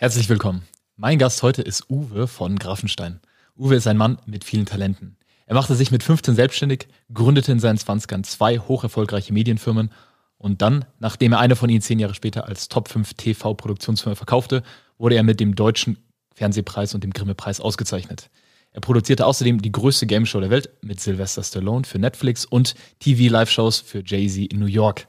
Herzlich willkommen. Mein Gast heute ist Uwe von Grafenstein. Uwe ist ein Mann mit vielen Talenten. Er machte sich mit 15 selbstständig, gründete in seinen 20ern zwei hocherfolgreiche Medienfirmen und dann, nachdem er eine von ihnen zehn Jahre später als Top 5 TV-Produktionsfirma verkaufte, wurde er mit dem Deutschen Fernsehpreis und dem Grimme-Preis ausgezeichnet. Er produzierte außerdem die größte Gameshow der Welt mit Sylvester Stallone für Netflix und TV-Live-Shows für Jay-Z in New York.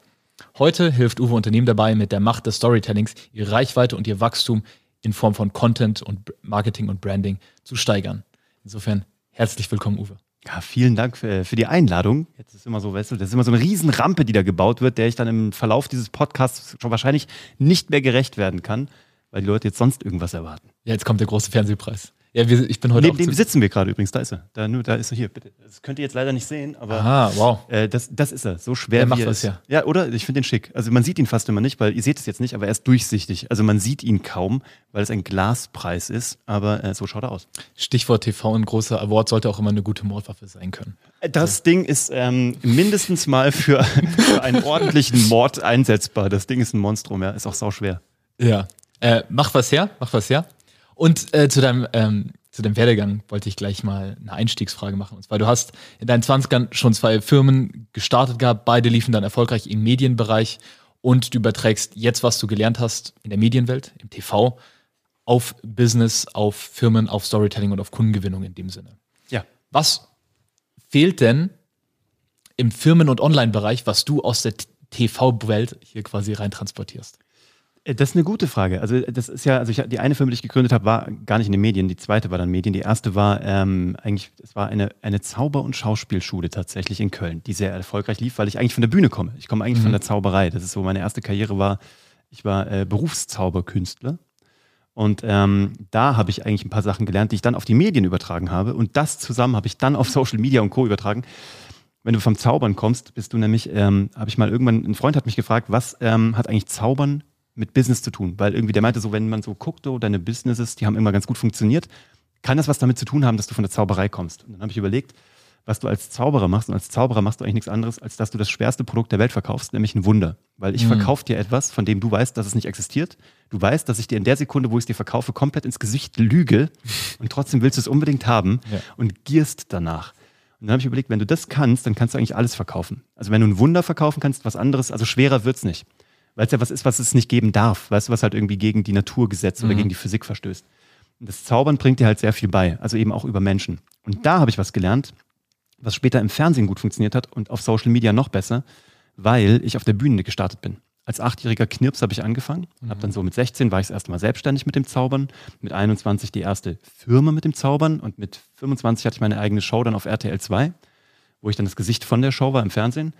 Heute hilft Uwe Unternehmen dabei, mit der Macht des Storytellings ihre Reichweite und ihr Wachstum in Form von Content und Marketing und Branding zu steigern. Insofern herzlich willkommen, Uwe. Ja, vielen Dank für, für, die Einladung. Jetzt ist immer so, weißt du, das ist immer so eine Riesenrampe, die da gebaut wird, der ich dann im Verlauf dieses Podcasts schon wahrscheinlich nicht mehr gerecht werden kann, weil die Leute jetzt sonst irgendwas erwarten. Ja, jetzt kommt der große Fernsehpreis. Ja, wir, ich bin heute Neben dem sitzen wir gerade übrigens. Da ist er. Da, nur, da ist er hier, bitte. Das könnt ihr jetzt leider nicht sehen, aber Aha, wow. Äh, das, das ist er. So schwer Der macht er was, ja. ja, oder? Ich finde den schick. Also man sieht ihn fast immer nicht, weil ihr seht es jetzt nicht, aber er ist durchsichtig. Also man sieht ihn kaum, weil es ein Glaspreis ist, aber äh, so schaut er aus. Stichwort TV, ein großer Award sollte auch immer eine gute Mordwaffe sein können. Das so. Ding ist ähm, mindestens mal für, für einen ordentlichen Mord einsetzbar. Das Ding ist ein Monstrum, ja. Ist auch sauschwer. Ja. Äh, mach was her, mach was her. Und äh, zu deinem ähm, zu dem Werdegang wollte ich gleich mal eine Einstiegsfrage machen. Und zwar, du hast in deinen 20ern schon zwei Firmen gestartet gehabt, beide liefen dann erfolgreich im Medienbereich und du überträgst jetzt, was du gelernt hast in der Medienwelt, im TV, auf Business, auf Firmen, auf Storytelling und auf Kundengewinnung in dem Sinne. Ja. Was fehlt denn im Firmen- und Online-Bereich, was du aus der TV-Welt hier quasi rein transportierst? Äh, das ist eine gute Frage. Also das ist ja, also ich, die eine Firma, die ich gegründet habe, war gar nicht in den Medien. Die zweite war dann Medien. Die erste war ähm, eigentlich, es war eine, eine Zauber- und Schauspielschule tatsächlich in Köln, die sehr erfolgreich lief, weil ich eigentlich von der Bühne komme. Ich komme eigentlich mhm. von der Zauberei. Das ist so meine erste Karriere war. Ich war äh, Berufszauberkünstler. Und ähm, da habe ich eigentlich ein paar Sachen gelernt, die ich dann auf die Medien übertragen habe. Und das zusammen habe ich dann auf Social Media und Co. übertragen. Wenn du vom Zaubern kommst, bist du nämlich, ähm, habe ich mal irgendwann, ein Freund hat mich gefragt, was ähm, hat eigentlich Zaubern mit Business zu tun, weil irgendwie der meinte so, wenn man so guckt, so deine Businesses, die haben immer ganz gut funktioniert, kann das was damit zu tun haben, dass du von der Zauberei kommst? Und dann habe ich überlegt, was du als Zauberer machst. Und als Zauberer machst du eigentlich nichts anderes, als dass du das schwerste Produkt der Welt verkaufst, nämlich ein Wunder. Weil ich mhm. verkaufe dir etwas, von dem du weißt, dass es nicht existiert. Du weißt, dass ich dir in der Sekunde, wo ich es dir verkaufe, komplett ins Gesicht lüge und trotzdem willst du es unbedingt haben ja. und gierst danach. Und dann habe ich überlegt, wenn du das kannst, dann kannst du eigentlich alles verkaufen. Also wenn du ein Wunder verkaufen kannst, was anderes, also schwerer wird es nicht weil es ja was ist, was es nicht geben darf, weißt du, was halt irgendwie gegen die Naturgesetze mhm. oder gegen die Physik verstößt. Und das Zaubern bringt dir halt sehr viel bei, also eben auch über Menschen. Und da habe ich was gelernt, was später im Fernsehen gut funktioniert hat und auf Social Media noch besser, weil ich auf der Bühne gestartet bin. Als achtjähriger Knirps habe ich angefangen, mhm. habe dann so mit 16 war ich das erste Mal selbstständig mit dem Zaubern, mit 21 die erste Firma mit dem Zaubern und mit 25 hatte ich meine eigene Show dann auf RTL 2, wo ich dann das Gesicht von der Show war im Fernsehen.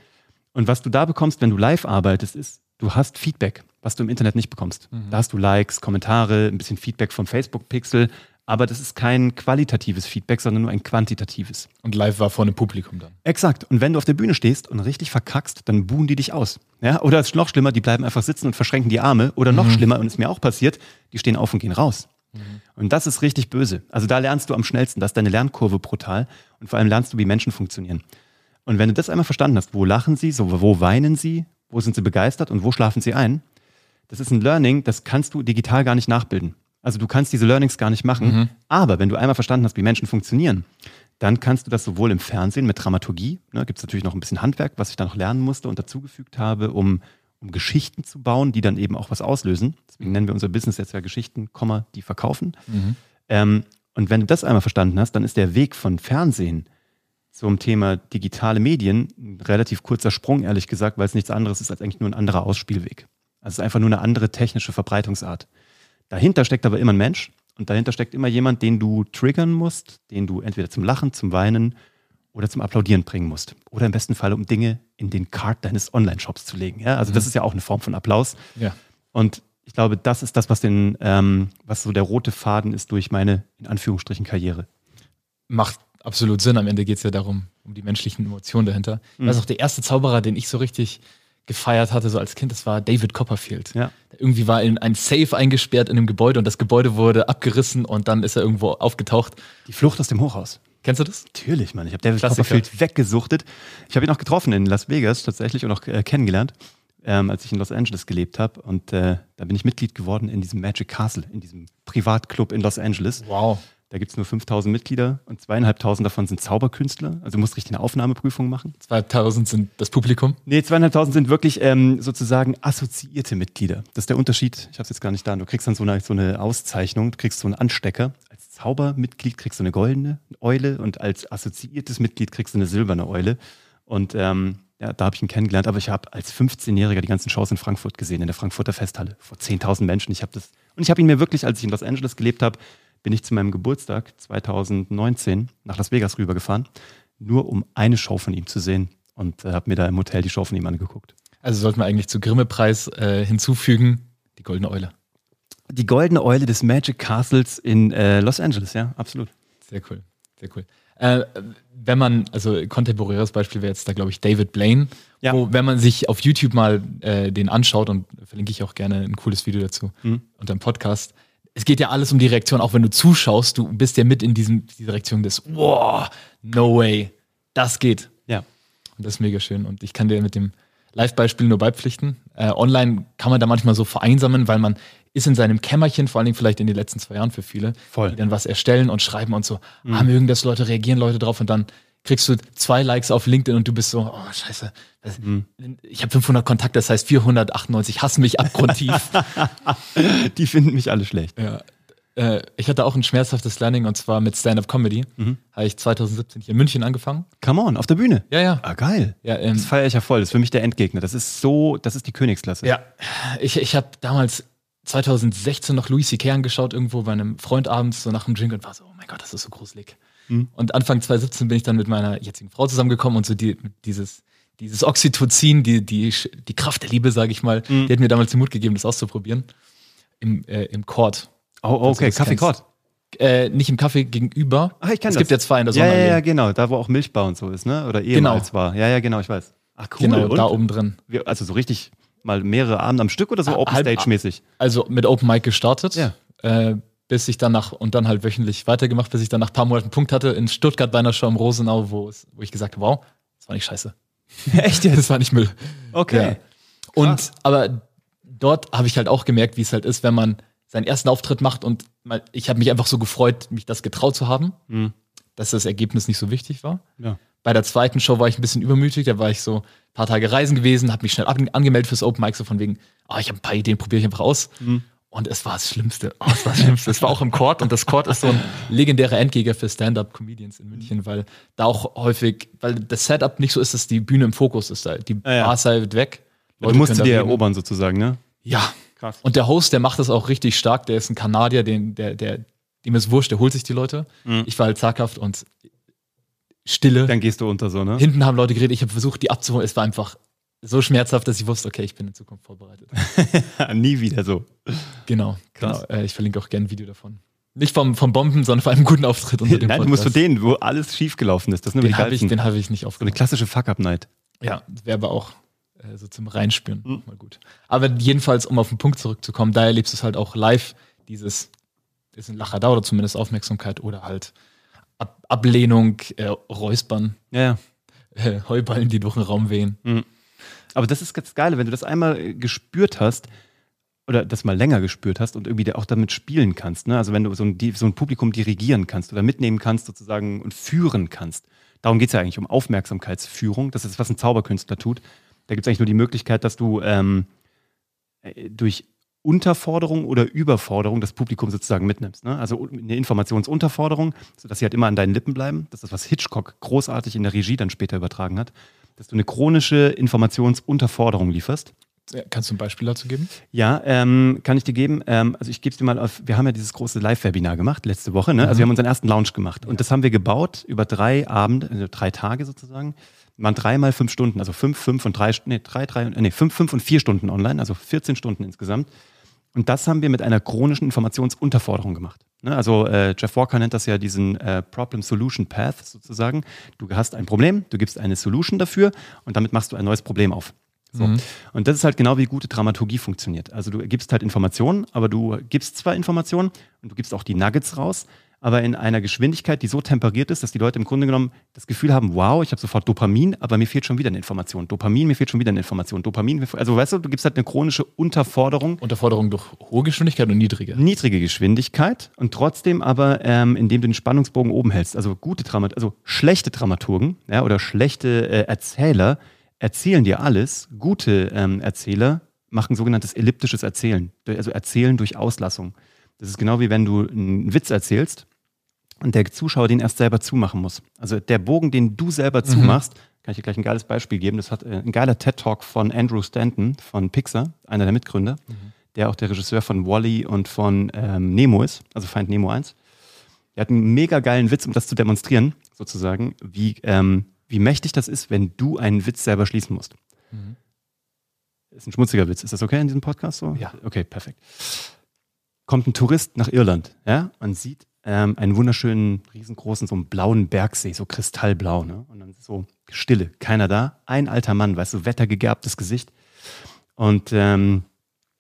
Und was du da bekommst, wenn du live arbeitest, ist, du hast Feedback, was du im Internet nicht bekommst. Mhm. Da hast du Likes, Kommentare, ein bisschen Feedback vom Facebook-Pixel, aber das ist kein qualitatives Feedback, sondern nur ein quantitatives. Und live war vor einem Publikum dann. Exakt. Und wenn du auf der Bühne stehst und richtig verkackst, dann buhen die dich aus. Ja? Oder es ist noch schlimmer, die bleiben einfach sitzen und verschränken die Arme. Oder noch mhm. schlimmer, und es ist mir auch passiert, die stehen auf und gehen raus. Mhm. Und das ist richtig böse. Also da lernst du am schnellsten, das ist deine Lernkurve brutal. Und vor allem lernst du, wie Menschen funktionieren. Und wenn du das einmal verstanden hast, wo lachen sie, so, wo weinen sie, wo sind sie begeistert und wo schlafen sie ein? Das ist ein Learning, das kannst du digital gar nicht nachbilden. Also du kannst diese Learnings gar nicht machen. Mhm. Aber wenn du einmal verstanden hast, wie Menschen funktionieren, dann kannst du das sowohl im Fernsehen mit Dramaturgie, ne, gibt es natürlich noch ein bisschen Handwerk, was ich da noch lernen musste und dazugefügt habe, um, um Geschichten zu bauen, die dann eben auch was auslösen. Deswegen nennen wir unser Business jetzt ja Geschichten, die verkaufen. Mhm. Ähm, und wenn du das einmal verstanden hast, dann ist der Weg von Fernsehen zum Thema digitale Medien ein relativ kurzer Sprung, ehrlich gesagt, weil es nichts anderes ist als eigentlich nur ein anderer Ausspielweg. Also es ist einfach nur eine andere technische Verbreitungsart. Dahinter steckt aber immer ein Mensch und dahinter steckt immer jemand, den du triggern musst, den du entweder zum Lachen, zum Weinen oder zum Applaudieren bringen musst. Oder im besten Fall, um Dinge in den Card deines Online-Shops zu legen. Ja? Also mhm. das ist ja auch eine Form von Applaus. Ja. Und Ich glaube, das ist das, was den, ähm, was so der rote Faden ist durch meine, in Anführungsstrichen, Karriere. Macht absolut Sinn. Am Ende geht es ja darum, um die menschlichen Emotionen dahinter. Mhm. Das ist auch der erste Zauberer, den ich so richtig gefeiert hatte, so als Kind, das war David Copperfield. Ja. Irgendwie war in ein Safe eingesperrt in einem Gebäude und das Gebäude wurde abgerissen und dann ist er irgendwo aufgetaucht. Die Flucht aus dem Hochhaus. Kennst du das? Natürlich, Mann. Ich habe David Klassiker. Copperfield weggesuchtet. Ich habe ihn auch getroffen in Las Vegas tatsächlich und auch äh, kennengelernt, ähm, als ich in Los Angeles gelebt habe. Und äh, da bin ich Mitglied geworden in diesem Magic Castle, in diesem Privatclub in Los Angeles. Wow. Da gibt es nur 5000 Mitglieder und zweieinhalbtausend davon sind Zauberkünstler. Also du musst richtig eine Aufnahmeprüfung machen. Zweieinhalbtausend sind das Publikum? Nee, zweieinhalbtausend sind wirklich ähm, sozusagen assoziierte Mitglieder. Das ist der Unterschied. Ich habe es jetzt gar nicht da. Du kriegst dann so eine, so eine Auszeichnung, du kriegst so einen Anstecker. Als Zaubermitglied kriegst du eine goldene Eule und als assoziiertes Mitglied kriegst du eine silberne Eule. Und ähm, ja, da habe ich ihn kennengelernt. Aber ich habe als 15-Jähriger die ganzen Shows in Frankfurt gesehen, in der Frankfurter Festhalle, vor 10.000 Menschen. Ich habe das und ich habe ihn mir wirklich, als ich in Los Angeles gelebt habe, bin ich zu meinem Geburtstag 2019 nach Las Vegas rübergefahren, nur um eine Show von ihm zu sehen und äh, habe mir da im Hotel die Show von ihm angeguckt. Also sollten wir eigentlich zu Grimme-Preis äh, hinzufügen, die Goldene Eule. Die Goldene Eule des Magic Castles in äh, Los Angeles, ja, absolut. Sehr cool, sehr cool. Äh, wenn man, also kontemporäres Beispiel wäre jetzt da, glaube ich, David Blaine, ja. wo, wenn man sich auf YouTube mal äh, den anschaut, und verlinke ich auch gerne ein cooles Video dazu mhm. unter dem Podcast, es geht ja alles um die Reaktion, auch wenn du zuschaust, du bist ja mit in diesem, dieser Reaktion des, wow, no way, das geht. Ja. Und das ist mega schön. Und ich kann dir mit dem Live-Beispiel nur beipflichten. Äh, online kann man da manchmal so vereinsamen, weil man ist in seinem Kämmerchen, vor allen Dingen vielleicht in den letzten zwei Jahren für viele, Voll. die dann was erstellen und schreiben und so, mhm. ah, mögen das Leute, reagieren Leute drauf und dann kriegst du zwei Likes auf LinkedIn und du bist so, oh scheiße, mhm. ich habe 500 Kontakte, das heißt 498 hassen mich abgrundtief. Die finden mich alle schlecht. Ja. Äh, ich hatte auch ein schmerzhaftes Learning und zwar mit Stand-Up-Comedy. Mhm. Habe ich 2017 hier in München angefangen. Come on, auf der Bühne? Ja, ja. Ah, geil. Ja, ähm, das feiere ich ja voll. Das ist für mich der Endgegner. Das ist so, das ist die Königsklasse. Ja, ich, ich habe damals 2016 noch Louis C.K. angeschaut, irgendwo bei einem Freund abends, so nach dem Drink und war so, oh mein Gott, das ist so gruselig. Mhm. Und Anfang 2017 bin ich dann mit meiner jetzigen Frau zusammengekommen und so die, dieses, dieses Oxytocin, die, die, die Kraft der Liebe, sage ich mal, mhm. die hat mir damals den Mut gegeben, das auszuprobieren. Im, äh, im Court. Oh, okay, Kaffee Court. Äh, nicht im Kaffee gegenüber. Ach, ich kenne Es das. gibt ja zwei in der Sonne. Ja, ja, ja, genau. Da, wo auch Milchbau und so ist, ne? Oder ehemals genau. war. Ja, ja, genau, ich weiß. Ach, cool. Genau, und? da oben drin. Also so richtig mal mehrere Abende am Stück oder so Open Stage-mäßig? Also mit Open Mic gestartet. Ja. Äh, bis ich dann nach, und dann halt wöchentlich weitergemacht, bis ich dann nach ein paar Monaten einen Punkt hatte in Stuttgart bei einer Show im Rosenau, wo, es, wo ich gesagt habe, wow, das war nicht scheiße. Echt jetzt? Das war nicht Müll. Okay. Ja. Und, aber dort habe ich halt auch gemerkt, wie es halt ist, wenn man seinen ersten Auftritt macht und mal, ich habe mich einfach so gefreut, mich das getraut zu haben, mhm. dass das Ergebnis nicht so wichtig war. Ja. Bei der zweiten Show war ich ein bisschen übermütig, da war ich so ein paar Tage reisen gewesen, habe mich schnell angemeldet fürs Open Mic, so von wegen, oh, ich habe ein paar Ideen, probiere ich einfach aus. Mhm. Und es war das Schlimmste. Oh, es war das Schlimmste. es war auch im Court und das Court ist so ein legendärer Endgegner für Stand-Up-Comedians in München, weil da auch häufig, weil das Setup nicht so ist, dass die Bühne im Fokus ist. Die ah, ja. Bar ist halt weg. Leute du musst dir erobern sozusagen, ne? Ja. Krass. Und der Host, der macht das auch richtig stark. Der ist ein Kanadier, den, der, der, dem ist wurscht, der holt sich die Leute. Mhm. Ich war halt zaghaft und Stille. Dann gehst du unter so, ne? Hinten haben Leute geredet, ich habe versucht, die abzuholen. Es war einfach so schmerzhaft, dass ich wusste, okay, ich bin in Zukunft vorbereitet. Nie wieder so. Genau, Krass. genau. Äh, ich verlinke auch gerne ein Video davon. Nicht vom, vom Bomben, sondern vor einem guten Auftritt unter dem Nein, Podcast. du musst zu denen, wo alles schiefgelaufen ist. Das den habe ich, hab ich nicht aufgenommen. So eine klassische Fuck-Up-Night. Ja, wäre aber auch äh, so zum Reinspüren mhm. mal gut. Aber jedenfalls, um auf den Punkt zurückzukommen, da erlebst du es halt auch live, dieses ist ein Lacher da oder zumindest Aufmerksamkeit oder halt Ab Ablehnung, äh, Räuspern. Ja, ja. Äh, Heuballen, die durch den Raum wehen. Mhm. Aber das ist ganz geil, wenn du das einmal äh, gespürt hast oder das mal länger gespürt hast und irgendwie auch damit spielen kannst. Ne? Also wenn du so ein, so ein Publikum dirigieren kannst oder mitnehmen kannst sozusagen und führen kannst. Darum geht es ja eigentlich um Aufmerksamkeitsführung. Das ist, was ein Zauberkünstler tut. Da gibt es eigentlich nur die Möglichkeit, dass du ähm, äh, durch Unterforderung oder Überforderung das Publikum sozusagen mitnimmst. Ne? Also eine Informationsunterforderung, sodass sie halt immer an deinen Lippen bleiben. Das ist, was Hitchcock großartig in der Regie dann später übertragen hat dass du eine chronische Informationsunterforderung lieferst. Kannst du ein Beispiel dazu geben? Ja, ähm, kann ich dir geben. Ähm, also ich gebe es dir mal auf, wir haben ja dieses große Live-Webinar gemacht letzte Woche. Ne? Also mhm. wir haben unseren ersten Launch gemacht. Und das haben wir gebaut über drei Abende, also drei Tage sozusagen. Waren dreimal fünf Stunden, also fünf, fünf und drei, nee, drei, drei, nee, fünf, fünf und vier Stunden online, also 14 Stunden insgesamt. Und das haben wir mit einer chronischen Informationsunterforderung gemacht. Ne? Also äh, Jeff Walker nennt das ja diesen äh, Problem-Solution-Path sozusagen. Du hast ein Problem, du gibst eine Solution dafür und damit machst du ein neues Problem auf. So. Mhm. Und das ist halt genau wie gute Dramaturgie funktioniert. Also du gibst halt Informationen, aber du gibst zwar Informationen und du gibst auch die Nuggets raus, aber in einer Geschwindigkeit, die so temperiert ist, dass die Leute im Grunde genommen das Gefühl haben, wow, ich habe sofort Dopamin, aber mir fehlt schon wieder eine Information. Dopamin, mir fehlt schon wieder eine Information. Dopamin, also weißt du, du gibst halt eine chronische Unterforderung. Unterforderung durch hohe Geschwindigkeit und niedrige. Niedrige Geschwindigkeit und trotzdem aber, ähm, indem du den Spannungsbogen oben hältst. Also gute Dramat, also schlechte Dramaturgen ja, oder schlechte äh, Erzähler erzählen dir alles. Gute ähm, Erzähler machen sogenanntes elliptisches Erzählen, also Erzählen durch Auslassung. Das ist genau wie wenn du einen Witz erzählst und der Zuschauer den erst selber zumachen muss. Also der Bogen, den du selber mhm. zumachst, kann ich dir gleich ein geiles Beispiel geben. Das hat äh, ein geiler TED-Talk von Andrew Stanton von Pixar, einer der Mitgründer, mhm. der auch der Regisseur von Wally und von ähm, Nemo ist, also Feind Nemo 1. Der hat einen mega geilen Witz, um das zu demonstrieren, sozusagen, wie, ähm, wie mächtig das ist, wenn du einen Witz selber schließen musst. Mhm. Ist ein schmutziger Witz. Ist das okay in diesem Podcast so? Ja. Okay, perfekt. Kommt ein Tourist nach Irland, ja, und sieht ähm, einen wunderschönen, riesengroßen, so einen blauen Bergsee, so kristallblau, ne? Und dann so Stille, keiner da. Ein alter Mann, weißt du, wettergegerbtes Gesicht. Und ähm,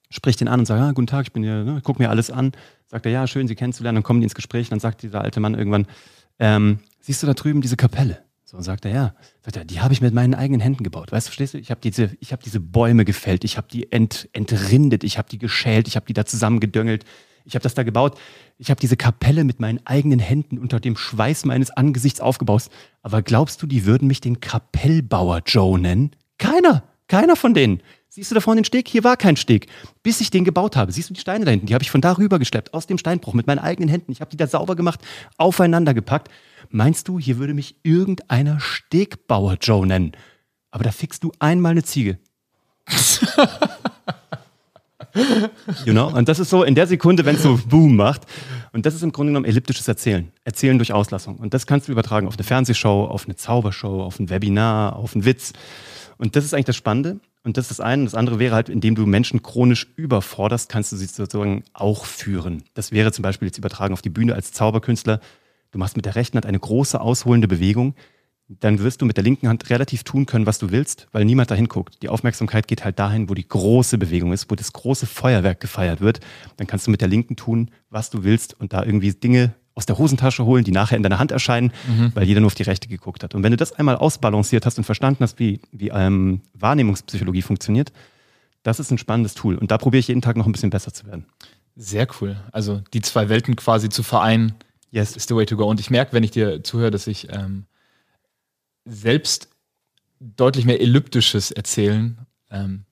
spricht ihn an und sagt, ah, guten Tag, ich bin hier, ne, guck mir alles an. Sagt er, ja, schön, Sie kennenzulernen. Dann kommen die ins Gespräch und dann sagt dieser alte Mann irgendwann, ähm, siehst du da drüben diese Kapelle? So sagt er, ja. Sagt er, die habe ich mit meinen eigenen Händen gebaut. Weißt du, verstehst du? Ich habe diese, habe diese Bäume gefällt, ich habe die ent, entrindet, ich habe die geschält, ich habe die da zusammengedöngelt. Ich habe das da gebaut. Ich habe diese Kapelle mit meinen eigenen Händen unter dem Schweiß meines Angesichts aufgebaut. Aber glaubst du, die würden mich den Kapellbauer Joe nennen? Keiner. Keiner von denen. Siehst du da vorne den Steg? Hier war kein Steg. Bis ich den gebaut habe. Siehst du die Steine da hinten? Die habe ich von da rüber geschleppt, aus dem Steinbruch, mit meinen eigenen Händen. Ich habe die da sauber gemacht, aufeinander gepackt. Meinst du, hier würde mich irgendeiner Stegbauer Joe nennen? Aber da fixst du einmal eine Ziege. You know? Und das ist so in der Sekunde, wenn es so Boom macht. Und das ist im Grunde genommen elliptisches Erzählen. Erzählen durch Auslassung. Und das kannst du übertragen auf eine Fernsehshow, auf eine Zaubershow, auf ein Webinar, auf einen Witz. Und das ist eigentlich das Spannende. Und das ist das eine. Das andere wäre halt, indem du Menschen chronisch überforderst, kannst du sie sozusagen auch führen. Das wäre zum Beispiel jetzt übertragen auf die Bühne als Zauberkünstler. Du machst mit der rechten Hand eine große ausholende Bewegung dann wirst du mit der linken Hand relativ tun können, was du willst, weil niemand dahin guckt. Die Aufmerksamkeit geht halt dahin, wo die große Bewegung ist, wo das große Feuerwerk gefeiert wird. Dann kannst du mit der linken tun, was du willst und da irgendwie Dinge aus der Hosentasche holen, die nachher in deiner Hand erscheinen, mhm. weil jeder nur auf die rechte geguckt hat. Und wenn du das einmal ausbalanciert hast und verstanden hast, wie, wie ähm, Wahrnehmungspsychologie funktioniert, das ist ein spannendes Tool. Und da probiere ich jeden Tag noch ein bisschen besser zu werden. Sehr cool. Also die zwei Welten quasi zu vereinen, yes. ist the way to go. Und ich merke, wenn ich dir zuhöre, dass ich ähm, selbst deutlich mehr elliptisches Erzählen ähm,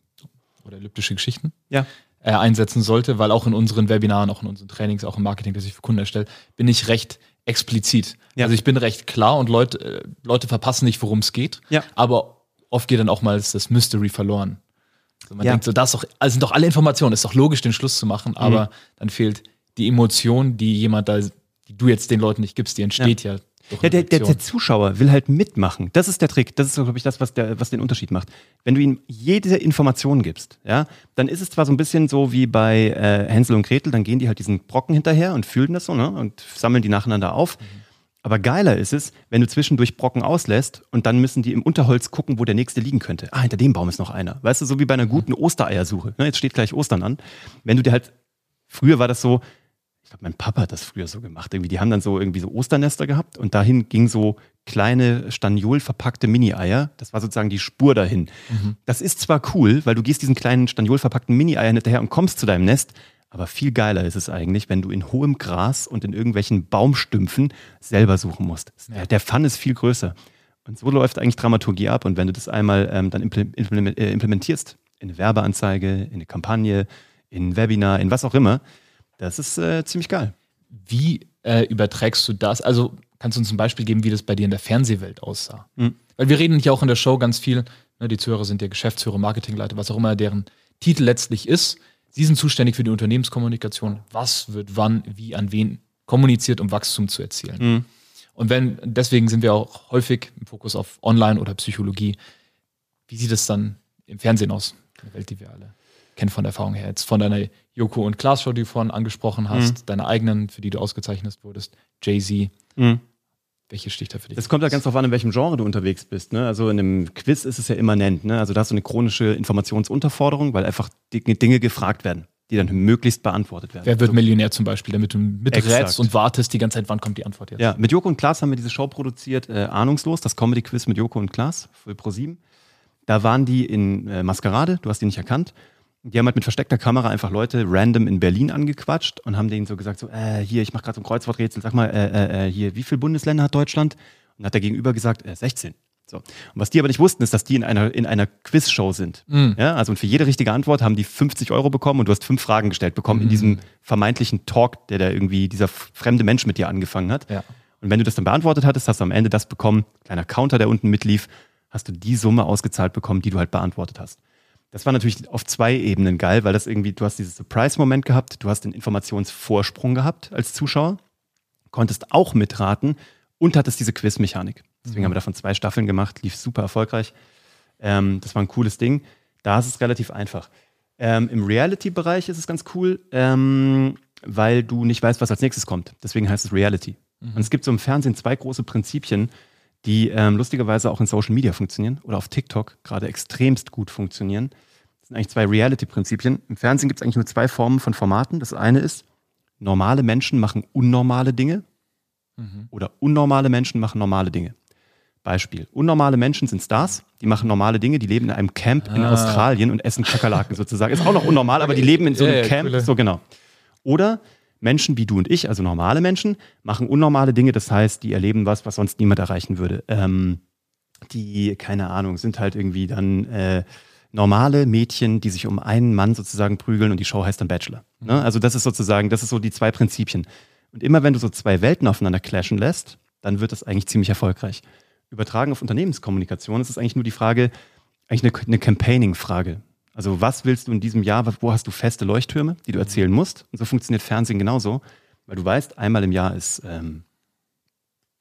oder elliptische Geschichten ja. äh, einsetzen sollte, weil auch in unseren Webinaren, auch in unseren Trainings, auch im Marketing, das ich für Kunden erstelle, bin ich recht explizit. Ja. Also ich bin recht klar und Leute, äh, Leute verpassen nicht, worum es geht, ja. aber oft geht dann auch mal das Mystery verloren. Also man denkt so, das doch, also sind doch alle Informationen, ist doch logisch, den Schluss zu machen, aber mhm. dann fehlt die Emotion, die jemand da, die du jetzt den Leuten nicht gibst, die entsteht ja, ja, der, der, der, Zuschauer will halt mitmachen. Das ist der Trick. Das ist, glaube ich, das, was, der, was den Unterschied macht. Wenn du ihm jede Information gibst, ja, dann ist es zwar so ein bisschen so wie bei äh, Hänsel und Gretel, dann gehen die halt diesen Brocken hinterher und fühlen das so ne, und sammeln die nacheinander auf. Mhm. Aber geiler ist es, wenn du zwischendurch Brocken auslässt und dann müssen die im Unterholz gucken, wo der nächste liegen könnte. Ah, hinter dem Baum ist noch einer. Weißt du, so wie bei einer guten mhm. Ostereiersuche. Ne, jetzt steht gleich Ostern an. Wenn du dir halt, früher war das so, ich glaube, mein Papa hat das früher so gemacht. Irgendwie, die haben dann so irgendwie so Osternester gehabt und dahin ging so kleine Staniol verpackte Mini-Eier. Das war sozusagen die Spur dahin. Mhm. Das ist zwar cool, weil du gehst diesen kleinen Staniol verpackten Mini-Eiern hinterher und kommst zu deinem Nest, aber viel geiler ist es eigentlich, wenn du in hohem Gras und in irgendwelchen Baumstümpfen selber suchen musst. Ja. Der Fun ist viel größer. Und so läuft eigentlich Dramaturgie ab. Und wenn du das einmal ähm, dann äh, implementierst, in eine Werbeanzeige, in eine Kampagne, in ein Webinar, in was auch immer, das ist äh, ziemlich geil. Wie äh, überträgst du das? Also kannst du uns ein Beispiel geben, wie das bei dir in der Fernsehwelt aussah? Mhm. Weil wir reden hier auch in der Show ganz viel, ne, die Zuhörer sind ja Geschäftsführer, Marketingleiter, was auch immer deren Titel letztlich ist. Sie sind zuständig für die Unternehmenskommunikation. Was wird wann, wie, an wen kommuniziert, um Wachstum zu erzielen? Mhm. Und wenn, deswegen sind wir auch häufig im Fokus auf Online oder Psychologie. Wie sieht es dann im Fernsehen aus, in der Welt, die wir alle kennt von der Erfahrung her. Jetzt von deiner Joko und Klaas Show, die du vorhin angesprochen hast, mhm. deiner eigenen, für die du ausgezeichnet wurdest, Jay-Z. Mhm. Welche sticht da für dich? Es kommt ja ganz darauf an, in welchem Genre du unterwegs bist. Ne? Also in einem Quiz ist es ja immanent. Ne? Also da hast du eine chronische Informationsunterforderung, weil einfach Dinge gefragt werden, die dann möglichst beantwortet werden. Wer wird also, Millionär zum Beispiel, damit du miträtst und wartest die ganze Zeit, wann kommt die Antwort jetzt? Ja, mit Joko und Klaas haben wir diese Show produziert, äh, Ahnungslos, das Comedy-Quiz mit Joko und Klaas für Pro7. Da waren die in äh, Maskerade, du hast die nicht erkannt. Die haben halt mit versteckter Kamera einfach Leute random in Berlin angequatscht und haben denen so gesagt, so, äh, hier, ich mache gerade so ein Kreuzworträtsel, sag mal, äh, äh, äh, hier, wie viele Bundesländer hat Deutschland? Und hat der Gegenüber gesagt, äh, 16. So. Und was die aber nicht wussten, ist, dass die in einer, in einer Quizshow sind. Mhm. Ja, also und für jede richtige Antwort haben die 50 Euro bekommen und du hast fünf Fragen gestellt bekommen mhm. in diesem vermeintlichen Talk, der da irgendwie dieser fremde Mensch mit dir angefangen hat. Ja. Und wenn du das dann beantwortet hattest, hast du am Ende das bekommen, kleiner Counter, der unten mitlief, hast du die Summe ausgezahlt bekommen, die du halt beantwortet hast. Das war natürlich auf zwei Ebenen geil, weil das irgendwie, du hast dieses Surprise-Moment gehabt, du hast den Informationsvorsprung gehabt als Zuschauer, konntest auch mitraten und hattest diese Quiz-Mechanik. Deswegen mhm. haben wir davon zwei Staffeln gemacht, lief super erfolgreich. Ähm, das war ein cooles Ding. Da ist es relativ einfach. Ähm, Im Reality-Bereich ist es ganz cool, ähm, weil du nicht weißt, was als nächstes kommt. Deswegen heißt es Reality. Mhm. Und es gibt so im Fernsehen zwei große Prinzipien, die ähm, lustigerweise auch in Social Media funktionieren oder auf TikTok gerade extremst gut funktionieren. Das sind eigentlich zwei Reality-Prinzipien. Im Fernsehen gibt es eigentlich nur zwei Formen von Formaten. Das eine ist, normale Menschen machen unnormale Dinge mhm. oder unnormale Menschen machen normale Dinge. Beispiel. Unnormale Menschen sind Stars, die machen normale Dinge, die leben in einem Camp in ah. Australien und essen Kakerlaken sozusagen. Ist auch noch unnormal, aber die leben in so einem ja, Camp. Coole. So genau. Oder Menschen wie du und ich, also normale Menschen, machen unnormale Dinge. Das heißt, die erleben was, was sonst niemand erreichen würde. Ähm, die, keine Ahnung, sind halt irgendwie dann äh, normale Mädchen, die sich um einen Mann sozusagen prügeln und die Show heißt dann Bachelor. Ne? Mhm. Also das ist sozusagen, das ist so die zwei Prinzipien. Und immer wenn du so zwei Welten aufeinander clashen lässt, dann wird das eigentlich ziemlich erfolgreich. Übertragen auf Unternehmenskommunikation ist es eigentlich nur die Frage, eigentlich eine, eine Campaigning-Frage. Also was willst du in diesem Jahr, wo hast du feste Leuchttürme, die du erzählen musst? Und so funktioniert Fernsehen genauso, weil du weißt, einmal im Jahr ist ähm,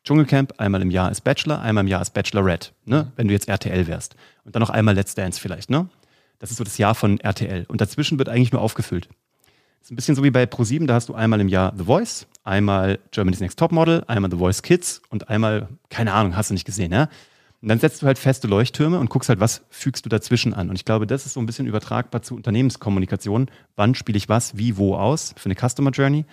Dschungelcamp, einmal im Jahr ist Bachelor, einmal im Jahr ist Bachelorette, ne? wenn du jetzt RTL wärst. Und dann noch einmal Let's Dance vielleicht. Ne? Das ist so das Jahr von RTL. Und dazwischen wird eigentlich nur aufgefüllt. Das ist ein bisschen so wie bei ProSieben, da hast du einmal im Jahr The Voice, einmal Germany's Next Topmodel, einmal The Voice Kids und einmal, keine Ahnung, hast du nicht gesehen, ja? Und dann setzt du halt feste Leuchttürme und guckst halt, was fügst du dazwischen an. Und ich glaube, das ist so ein bisschen übertragbar zu Unternehmenskommunikation. Wann spiele ich was, wie, wo aus für eine Customer Journey?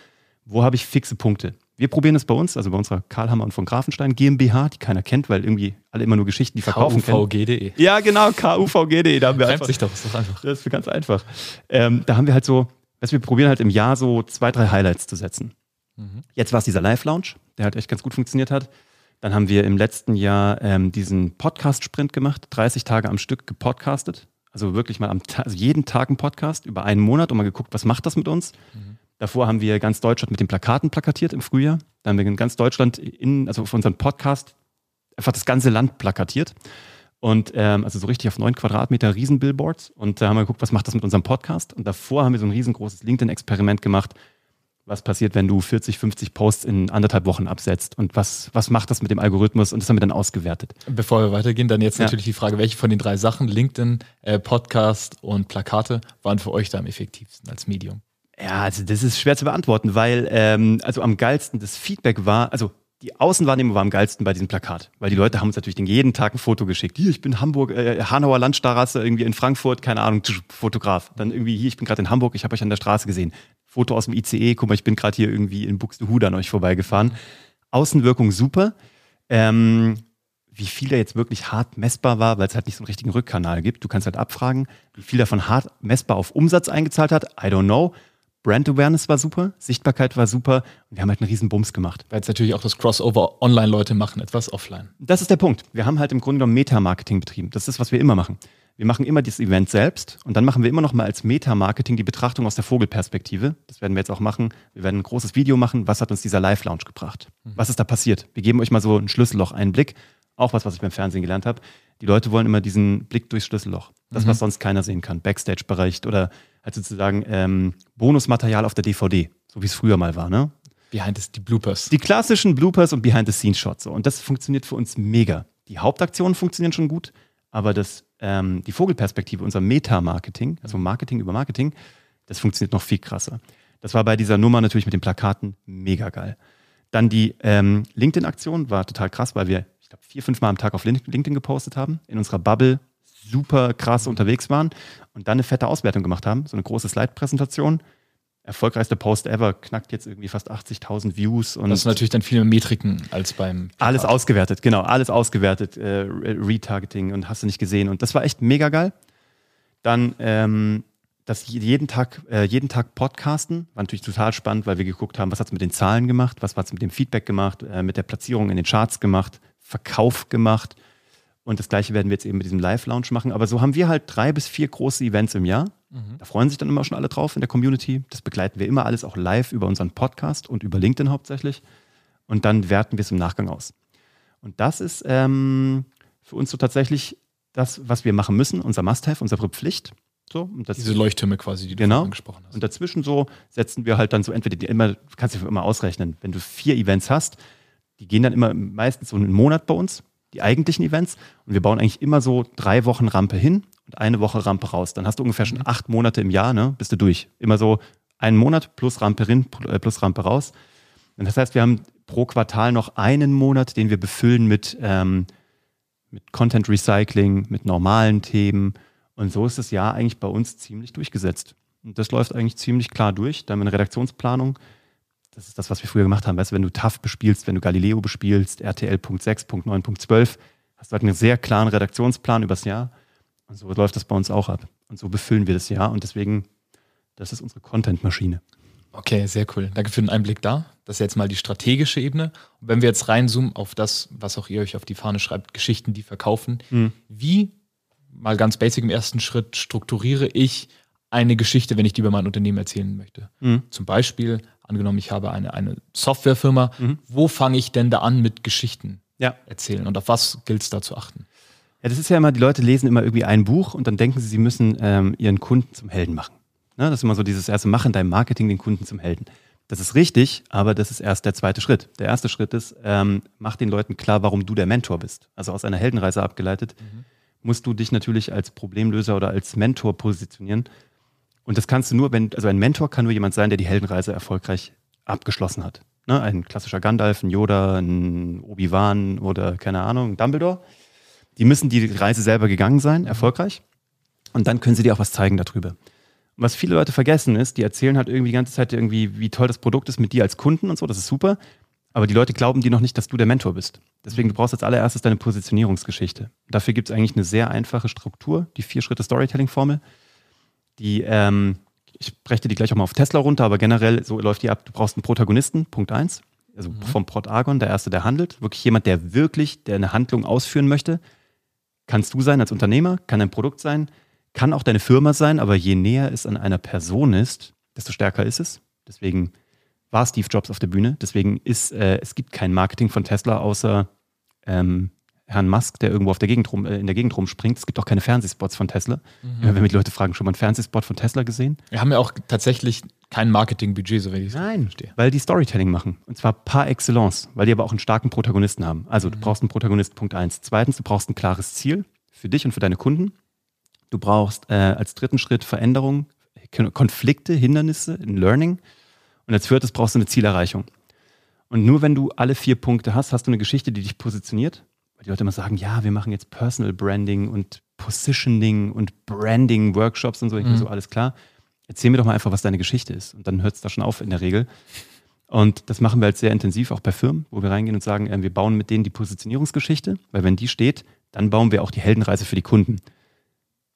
Wo habe ich fixe Punkte? Wir probieren es bei uns, also bei unserer Karlhammer und von Grafenstein GmbH, die keiner kennt, weil irgendwie alle immer nur Geschichten, die verkaufen KUVG.de. Ja, genau, KUVG.de. Da haben wir einfach, sich doch, ist doch einfach. Das ist ganz einfach. Ähm, da haben wir halt so, dass wir probieren halt im Jahr so zwei, drei Highlights zu setzen. Mhm. Jetzt war es dieser Live-Lounge, der halt echt ganz gut funktioniert hat. Dann haben wir im letzten Jahr ähm, diesen Podcast-Sprint gemacht, 30 Tage am Stück gepodcastet. Also wirklich mal am also jeden Tag ein Podcast über einen Monat und mal geguckt, was macht das mit uns. Mhm. Davor haben wir ganz Deutschland mit den Plakaten plakatiert im Frühjahr. Dann haben wir in ganz Deutschland in, also auf unseren Podcast einfach das ganze Land plakatiert. Und ähm, also so richtig auf neun Quadratmeter Riesenbillboards. Und da haben wir geguckt, was macht das mit unserem Podcast. Und davor haben wir so ein riesengroßes LinkedIn-Experiment gemacht, was passiert, wenn du 40, 50 Posts in anderthalb Wochen absetzt und was, was macht das mit dem Algorithmus und das haben wir dann ausgewertet. Bevor wir weitergehen, dann jetzt ja. natürlich die Frage, welche von den drei Sachen, LinkedIn, äh, Podcast und Plakate, waren für euch da am effektivsten als Medium? Ja, also das ist schwer zu beantworten, weil ähm, also am geilsten das Feedback war, also die Außenwahrnehmung war am geilsten bei diesem Plakat, weil die Leute haben uns natürlich den jeden Tag ein Foto geschickt. Hier, ich bin Hamburg, äh, Hanauer Landstraße, irgendwie in Frankfurt, keine Ahnung, Fotograf. Dann irgendwie hier, ich bin gerade in Hamburg, ich habe euch an der Straße gesehen. Foto aus dem ICE, guck mal, ich bin gerade hier irgendwie in Buxtehude an euch vorbeigefahren. Außenwirkung super. Ähm, wie viel da jetzt wirklich hart messbar war, weil es halt nicht so einen richtigen Rückkanal gibt. Du kannst halt abfragen, wie viel davon hart messbar auf Umsatz eingezahlt hat. I don't know. Brand Awareness war super, Sichtbarkeit war super und wir haben halt einen riesen Bums gemacht. Weil jetzt natürlich auch das Crossover Online-Leute machen, etwas offline. Das ist der Punkt. Wir haben halt im Grunde genommen Meta-Marketing betrieben. Das ist, was wir immer machen. Wir machen immer das Event selbst und dann machen wir immer noch mal als Meta-Marketing die Betrachtung aus der Vogelperspektive. Das werden wir jetzt auch machen. Wir werden ein großes Video machen. Was hat uns dieser Live-Lounge gebracht? Mhm. Was ist da passiert? Wir geben euch mal so ein Schlüsselloch-Einblick. Auch was, was ich beim Fernsehen gelernt habe. Die Leute wollen immer diesen Blick durchs Schlüsselloch. Das, mhm. was sonst keiner sehen kann. Backstage-Bereich oder halt sozusagen ähm, Bonusmaterial auf der DVD, so wie es früher mal war, ne? Behind the, die Bloopers. Die klassischen Bloopers und Behind-the-Scenes-Shots. So. Und das funktioniert für uns mega. Die Hauptaktionen funktionieren schon gut, aber das ähm, die Vogelperspektive, unser Meta-Marketing, also Marketing über Marketing, das funktioniert noch viel krasser. Das war bei dieser Nummer natürlich mit den Plakaten mega geil. Dann die ähm, LinkedIn-Aktion war total krass, weil wir, ich glaube, vier, fünf Mal am Tag auf LinkedIn gepostet haben, in unserer Bubble super krass unterwegs waren und dann eine fette Auswertung gemacht haben, so eine große Slide-Präsentation. Erfolgreichste Post ever, knackt jetzt irgendwie fast 80.000 Views. Und das ist natürlich dann viel mehr Metriken als beim. Plakat. Alles ausgewertet, genau, alles ausgewertet, äh, Retargeting und hast du nicht gesehen. Und das war echt mega geil. Dann ähm, das jeden Tag, äh, jeden Tag Podcasten war natürlich total spannend, weil wir geguckt haben, was hat es mit den Zahlen gemacht, was hat es mit dem Feedback gemacht, äh, mit der Platzierung in den Charts gemacht, Verkauf gemacht. Und das gleiche werden wir jetzt eben mit diesem Live-Lounge machen. Aber so haben wir halt drei bis vier große Events im Jahr. Mhm. Da freuen sich dann immer schon alle drauf in der Community. Das begleiten wir immer alles auch live über unseren Podcast und über LinkedIn hauptsächlich. Und dann werten wir es im Nachgang aus. Und das ist ähm, für uns so tatsächlich das, was wir machen müssen, unser Must-Have, unsere Pflicht. So, Diese Leuchttürme quasi, die du genau. angesprochen hast. Und dazwischen so setzen wir halt dann so entweder die immer, kannst du immer ausrechnen, wenn du vier Events hast, die gehen dann immer meistens so einen Monat bei uns, die eigentlichen Events. Und wir bauen eigentlich immer so drei Wochen Rampe hin und eine Woche Rampe raus. Dann hast du ungefähr schon mhm. acht Monate im Jahr, ne? Bist du durch. Immer so einen Monat plus Rampe hin, äh, plus Rampe raus. Und das heißt, wir haben pro Quartal noch einen Monat, den wir befüllen mit, ähm, mit Content Recycling, mit normalen Themen. Und so ist das Jahr eigentlich bei uns ziemlich durchgesetzt. Und das läuft eigentlich ziemlich klar durch. Da haben wir eine Redaktionsplanung das ist das, was wir früher gemacht haben. Weißt du, wenn du TAF bespielst, wenn du Galileo bespielst, RTL.6.9.12, hast du halt einen sehr klaren Redaktionsplan übers Jahr. Und so läuft das bei uns auch ab. Und so befüllen wir das Jahr. Und deswegen, das ist unsere Content-Maschine. Okay, sehr cool. Danke für den Einblick da. Das ist jetzt mal die strategische Ebene. Und wenn wir jetzt reinzoomen auf das, was auch ihr euch auf die Fahne schreibt, Geschichten, die verkaufen, mhm. wie, mal ganz basic im ersten Schritt, strukturiere ich eine Geschichte, wenn ich die über mein Unternehmen erzählen möchte? Mhm. Zum Beispiel, angenommen, ich habe eine, eine Softwarefirma, mhm. wo fange ich denn da an mit Geschichten ja. erzählen und auf was gilt es da zu achten? Ja, das ist ja immer, die Leute lesen immer irgendwie ein Buch und dann denken sie, sie müssen ähm, ihren Kunden zum Helden machen. Ne? Das ist immer so dieses erste, machen dein Marketing den Kunden zum Helden. Das ist richtig, aber das ist erst der zweite Schritt. Der erste Schritt ist, ähm, mach den Leuten klar, warum du der Mentor bist. Also aus einer Heldenreise abgeleitet, mhm. musst du dich natürlich als Problemlöser oder als Mentor positionieren und das kannst du nur, wenn, also ein Mentor kann nur jemand sein, der die Heldenreise erfolgreich abgeschlossen hat. Ne? Ein klassischer Gandalf, ein Yoda, ein Obi-Wan oder keine Ahnung, ein Dumbledore. Die müssen die Reise selber gegangen sein, erfolgreich. Und dann können sie dir auch was zeigen darüber. Und was viele Leute vergessen ist, die erzählen halt irgendwie die ganze Zeit irgendwie, wie toll das Produkt ist mit dir als Kunden und so, das ist super. Aber die Leute glauben dir noch nicht, dass du der Mentor bist. Deswegen, du brauchst als allererstes deine Positionierungsgeschichte. Dafür gibt es eigentlich eine sehr einfache Struktur, die Vier-Schritte-Storytelling-Formel die, ähm, ich spreche die gleich auch mal auf Tesla runter, aber generell so läuft die ab. Du brauchst einen Protagonisten, Punkt eins. Also mhm. vom Protagon, der Erste, der handelt. Wirklich jemand, der wirklich, der eine Handlung ausführen möchte. Kannst du sein als Unternehmer, kann ein Produkt sein, kann auch deine Firma sein, aber je näher es an einer Person ist, desto stärker ist es. Deswegen war Steve Jobs auf der Bühne. Deswegen ist, äh, es gibt kein Marketing von Tesla außer ähm, Herrn Musk, der irgendwo auf der Gegend rum, äh, in der Gegend rumspringt. Es gibt auch keine Fernsehspots von Tesla. Mhm. Wenn wir die Leute fragen, schon mal einen Fernsehspot von Tesla gesehen? Wir haben ja auch tatsächlich kein Marketingbudget, so wenn ich es verstehe. weil die Storytelling machen. Und zwar par excellence, weil die aber auch einen starken Protagonisten haben. Also du mhm. brauchst einen Protagonist, Punkt eins. Zweitens, du brauchst ein klares Ziel für dich und für deine Kunden. Du brauchst äh, als dritten Schritt Veränderungen, Konflikte, Hindernisse, ein Learning. Und als viertes brauchst du eine Zielerreichung. Und nur wenn du alle vier Punkte hast, hast du eine Geschichte, die dich positioniert die Leute immer sagen, ja, wir machen jetzt Personal Branding und Positioning und Branding Workshops und so. Ich mhm. so, alles klar. Erzähl mir doch mal einfach, was deine Geschichte ist. Und dann hört es da schon auf in der Regel. Und das machen wir halt sehr intensiv, auch bei Firmen, wo wir reingehen und sagen, äh, wir bauen mit denen die Positionierungsgeschichte, weil wenn die steht, dann bauen wir auch die Heldenreise für die Kunden.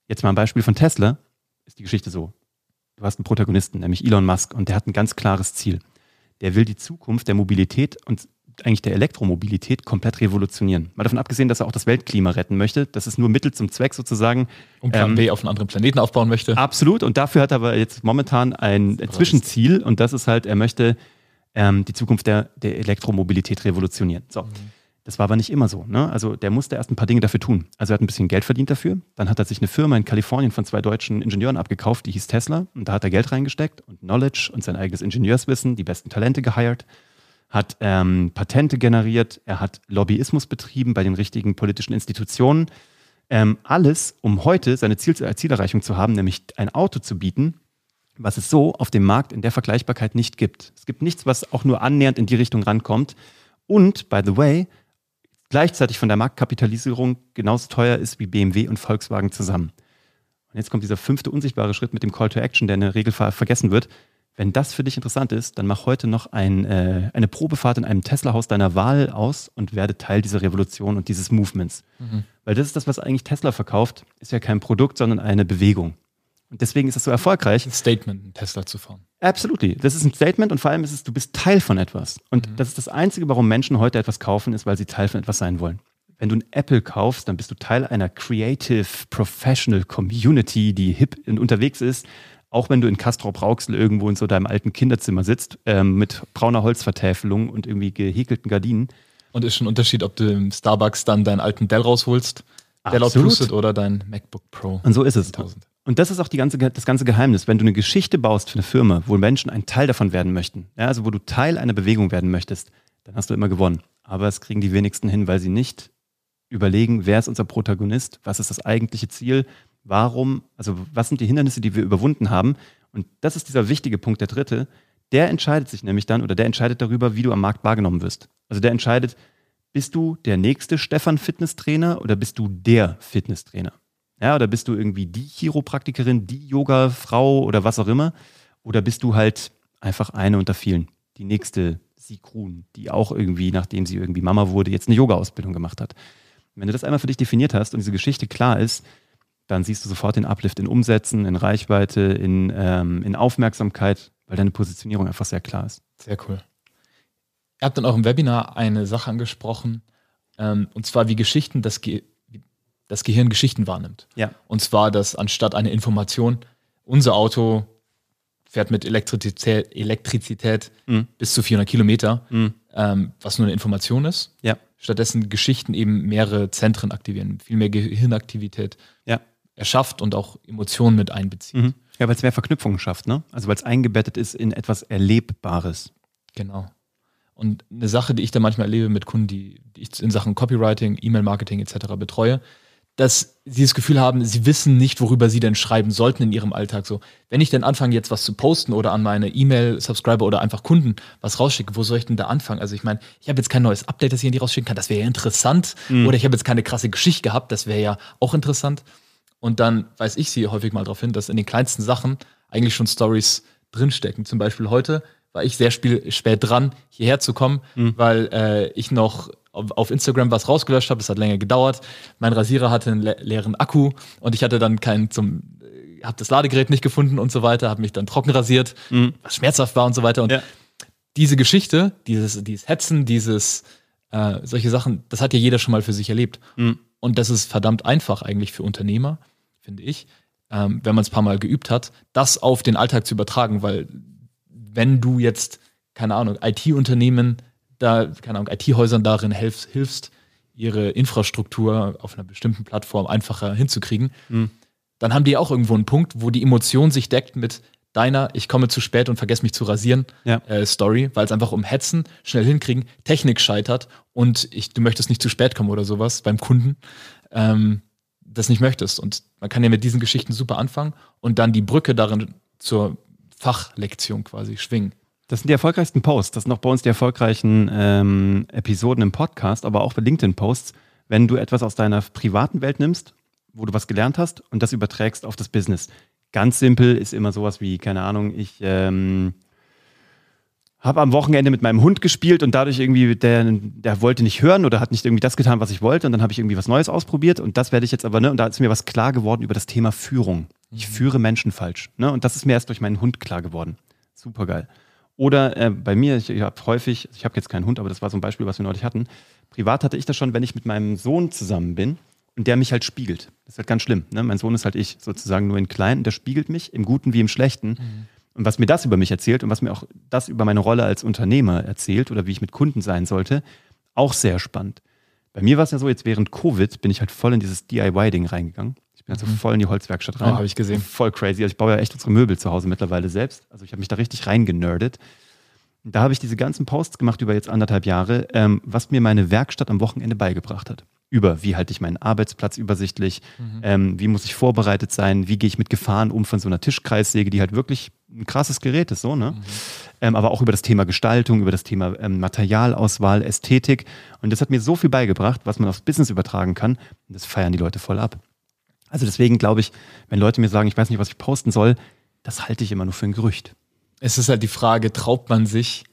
Jetzt mal ein Beispiel von Tesla, ist die Geschichte so. Du hast einen Protagonisten, nämlich Elon Musk, und der hat ein ganz klares Ziel. Der will die Zukunft der Mobilität und eigentlich der Elektromobilität komplett revolutionieren. Mal davon abgesehen, dass er auch das Weltklima retten möchte. Das ist nur Mittel zum Zweck sozusagen. Und Plan ähm, B auf einen anderen Planeten aufbauen möchte. Absolut. Und dafür hat er aber jetzt momentan ein Zwischenziel. Und das ist halt, er möchte ähm, die Zukunft der, der Elektromobilität revolutionieren. So. Mhm. Das war aber nicht immer so. Ne? Also der musste erst ein paar Dinge dafür tun. Also er hat ein bisschen Geld verdient dafür. Dann hat er sich eine Firma in Kalifornien von zwei deutschen Ingenieuren abgekauft, die hieß Tesla. Und da hat er Geld reingesteckt und Knowledge und sein eigenes Ingenieurswissen, die besten Talente geheiert hat ähm, Patente generiert, er hat Lobbyismus betrieben bei den richtigen politischen Institutionen. Ähm, alles, um heute seine Ziel, Zielerreichung zu haben, nämlich ein Auto zu bieten, was es so auf dem Markt in der Vergleichbarkeit nicht gibt. Es gibt nichts, was auch nur annähernd in die Richtung rankommt. Und, by the way, gleichzeitig von der Marktkapitalisierung genauso teuer ist wie BMW und Volkswagen zusammen. Und jetzt kommt dieser fünfte unsichtbare Schritt mit dem Call to Action, der in der Regel vergessen wird. Wenn das für dich interessant ist, dann mach heute noch ein, äh, eine Probefahrt in einem Tesla-Haus deiner Wahl aus und werde Teil dieser Revolution und dieses Movements. Mhm. Weil das ist das, was eigentlich Tesla verkauft, ist ja kein Produkt, sondern eine Bewegung. Und deswegen ist es so erfolgreich. Ein Statement, einen Tesla zu fahren. Absolutely. Das ist ein Statement und vor allem ist es, du bist Teil von etwas. Und mhm. das ist das Einzige, warum Menschen heute etwas kaufen, ist, weil sie Teil von etwas sein wollen. Wenn du ein Apple kaufst, dann bist du Teil einer Creative Professional Community, die hip unterwegs ist. Auch wenn du in Castrop Rauxel irgendwo in so deinem alten Kinderzimmer sitzt, ähm, mit brauner Holzvertäfelung und irgendwie gehäkelten Gardinen. Und ist schon ein Unterschied, ob du im Starbucks dann deinen alten Dell rausholst, Dell Outboosted oder dein MacBook Pro. Und so ist es. 1000. Und das ist auch ganze, das ganze Geheimnis. Wenn du eine Geschichte baust für eine Firma, wo Menschen ein Teil davon werden möchten, ja, also wo du Teil einer Bewegung werden möchtest, dann hast du immer gewonnen. Aber es kriegen die wenigsten hin, weil sie nicht überlegen, wer ist unser Protagonist, was ist das eigentliche Ziel, warum, also was sind die Hindernisse, die wir überwunden haben. Und das ist dieser wichtige Punkt, der dritte. Der entscheidet sich nämlich dann oder der entscheidet darüber, wie du am Markt wahrgenommen wirst. Also der entscheidet, bist du der nächste Stefan Fitnesstrainer oder bist du der Fitnesstrainer? Ja, oder bist du irgendwie die Chiropraktikerin, die Yoga-Frau oder was auch immer? Oder bist du halt einfach eine unter vielen? Die nächste Sigrun, die auch irgendwie, nachdem sie irgendwie Mama wurde, jetzt eine Yoga-Ausbildung gemacht hat. Wenn du das einmal für dich definiert hast und diese Geschichte klar ist, dann siehst du sofort den Uplift in Umsätzen, in Reichweite, in, ähm, in Aufmerksamkeit, weil deine Positionierung einfach sehr klar ist. Sehr cool. Ihr habt dann auch im Webinar eine Sache angesprochen, ähm, und zwar wie Geschichten das Ge das Gehirn Geschichten wahrnimmt. Ja. Und zwar, dass anstatt eine Information, unser Auto fährt mit Elektrizität, Elektrizität mhm. bis zu 400 Kilometer, mhm. ähm, was nur eine Information ist. Ja. Stattdessen Geschichten eben mehrere Zentren aktivieren, viel mehr Gehirnaktivität. Erschafft und auch Emotionen mit einbezieht. Mhm. Ja, weil es mehr Verknüpfungen schafft, ne? Also weil es eingebettet ist in etwas Erlebbares. Genau. Und eine Sache, die ich da manchmal erlebe mit Kunden, die, die ich in Sachen Copywriting, E-Mail-Marketing etc. betreue, dass sie das Gefühl haben, sie wissen nicht, worüber sie denn schreiben sollten in ihrem Alltag. So, wenn ich denn anfange, jetzt was zu posten oder an meine E-Mail-Subscriber oder einfach Kunden was rausschicke, wo soll ich denn da anfangen? Also ich meine, ich habe jetzt kein neues Update, das ich an die rausschicken kann, das wäre ja interessant. Mhm. Oder ich habe jetzt keine krasse Geschichte gehabt, das wäre ja auch interessant. Und dann weiß ich sie häufig mal darauf hin, dass in den kleinsten Sachen eigentlich schon Stories drinstecken. Zum Beispiel heute war ich sehr spät dran, hierher zu kommen, mhm. weil äh, ich noch auf Instagram was rausgelöscht habe. Das hat länger gedauert. Mein Rasierer hatte einen le leeren Akku und ich hatte dann keinen zum, äh, habe das Ladegerät nicht gefunden und so weiter, habe mich dann trocken rasiert, mhm. was schmerzhaft war und so weiter. Und ja. diese Geschichte, dieses, dieses Hetzen, dieses, äh, solche Sachen, das hat ja jeder schon mal für sich erlebt. Mhm. Und das ist verdammt einfach eigentlich für Unternehmer, finde ich, ähm, wenn man es ein paar Mal geübt hat, das auf den Alltag zu übertragen, weil wenn du jetzt, keine Ahnung, IT-Unternehmen da, keine Ahnung, IT-Häusern darin helfst, hilfst, ihre Infrastruktur auf einer bestimmten Plattform einfacher hinzukriegen, mhm. dann haben die auch irgendwo einen Punkt, wo die Emotion sich deckt mit deiner, ich komme zu spät und vergesse mich zu rasieren, ja. äh, Story, weil es einfach um Hetzen, schnell hinkriegen, Technik scheitert und ich, du möchtest nicht zu spät kommen oder sowas beim Kunden, ähm, das nicht möchtest. Und man kann ja mit diesen Geschichten super anfangen und dann die Brücke darin zur Fachlektion quasi schwingen. Das sind die erfolgreichsten Posts. Das sind auch bei uns die erfolgreichen ähm, Episoden im Podcast, aber auch bei LinkedIn-Posts. Wenn du etwas aus deiner privaten Welt nimmst, wo du was gelernt hast und das überträgst auf das Business. Ganz simpel ist immer sowas wie, keine Ahnung, ich ähm, habe am Wochenende mit meinem Hund gespielt und dadurch irgendwie, der, der wollte nicht hören oder hat nicht irgendwie das getan, was ich wollte und dann habe ich irgendwie was Neues ausprobiert und das werde ich jetzt aber, ne, und da ist mir was klar geworden über das Thema Führung. Ich mhm. führe Menschen falsch, ne, und das ist mir erst durch meinen Hund klar geworden. Super geil. Oder äh, bei mir, ich, ich habe häufig, ich habe jetzt keinen Hund, aber das war so ein Beispiel, was wir neulich hatten. Privat hatte ich das schon, wenn ich mit meinem Sohn zusammen bin und der mich halt spiegelt. Das ist halt ganz schlimm. Ne? Mein Sohn ist halt ich, sozusagen nur in klein und der spiegelt mich im Guten wie im Schlechten. Mhm. Und was mir das über mich erzählt und was mir auch das über meine Rolle als Unternehmer erzählt oder wie ich mit Kunden sein sollte, auch sehr spannend. Bei mir war es ja so, jetzt während Covid bin ich halt voll in dieses DIY-Ding reingegangen bin also voll in die Holzwerkstatt rein. Oh, habe ich gesehen. Voll crazy. Also ich baue ja echt unsere Möbel zu Hause mittlerweile selbst. Also ich habe mich da richtig reingenördet. Da habe ich diese ganzen Posts gemacht über jetzt anderthalb Jahre, ähm, was mir meine Werkstatt am Wochenende beigebracht hat. Über wie halte ich meinen Arbeitsplatz übersichtlich, mhm. ähm, wie muss ich vorbereitet sein, wie gehe ich mit Gefahren um von so einer Tischkreissäge, die halt wirklich ein krasses Gerät ist, so, ne? Mhm. Ähm, aber auch über das Thema Gestaltung, über das Thema ähm, Materialauswahl, Ästhetik. Und das hat mir so viel beigebracht, was man aufs Business übertragen kann. Und das feiern die Leute voll ab. Also deswegen glaube ich, wenn Leute mir sagen, ich weiß nicht, was ich posten soll, das halte ich immer nur für ein Gerücht. Es ist halt die Frage, traut man sich,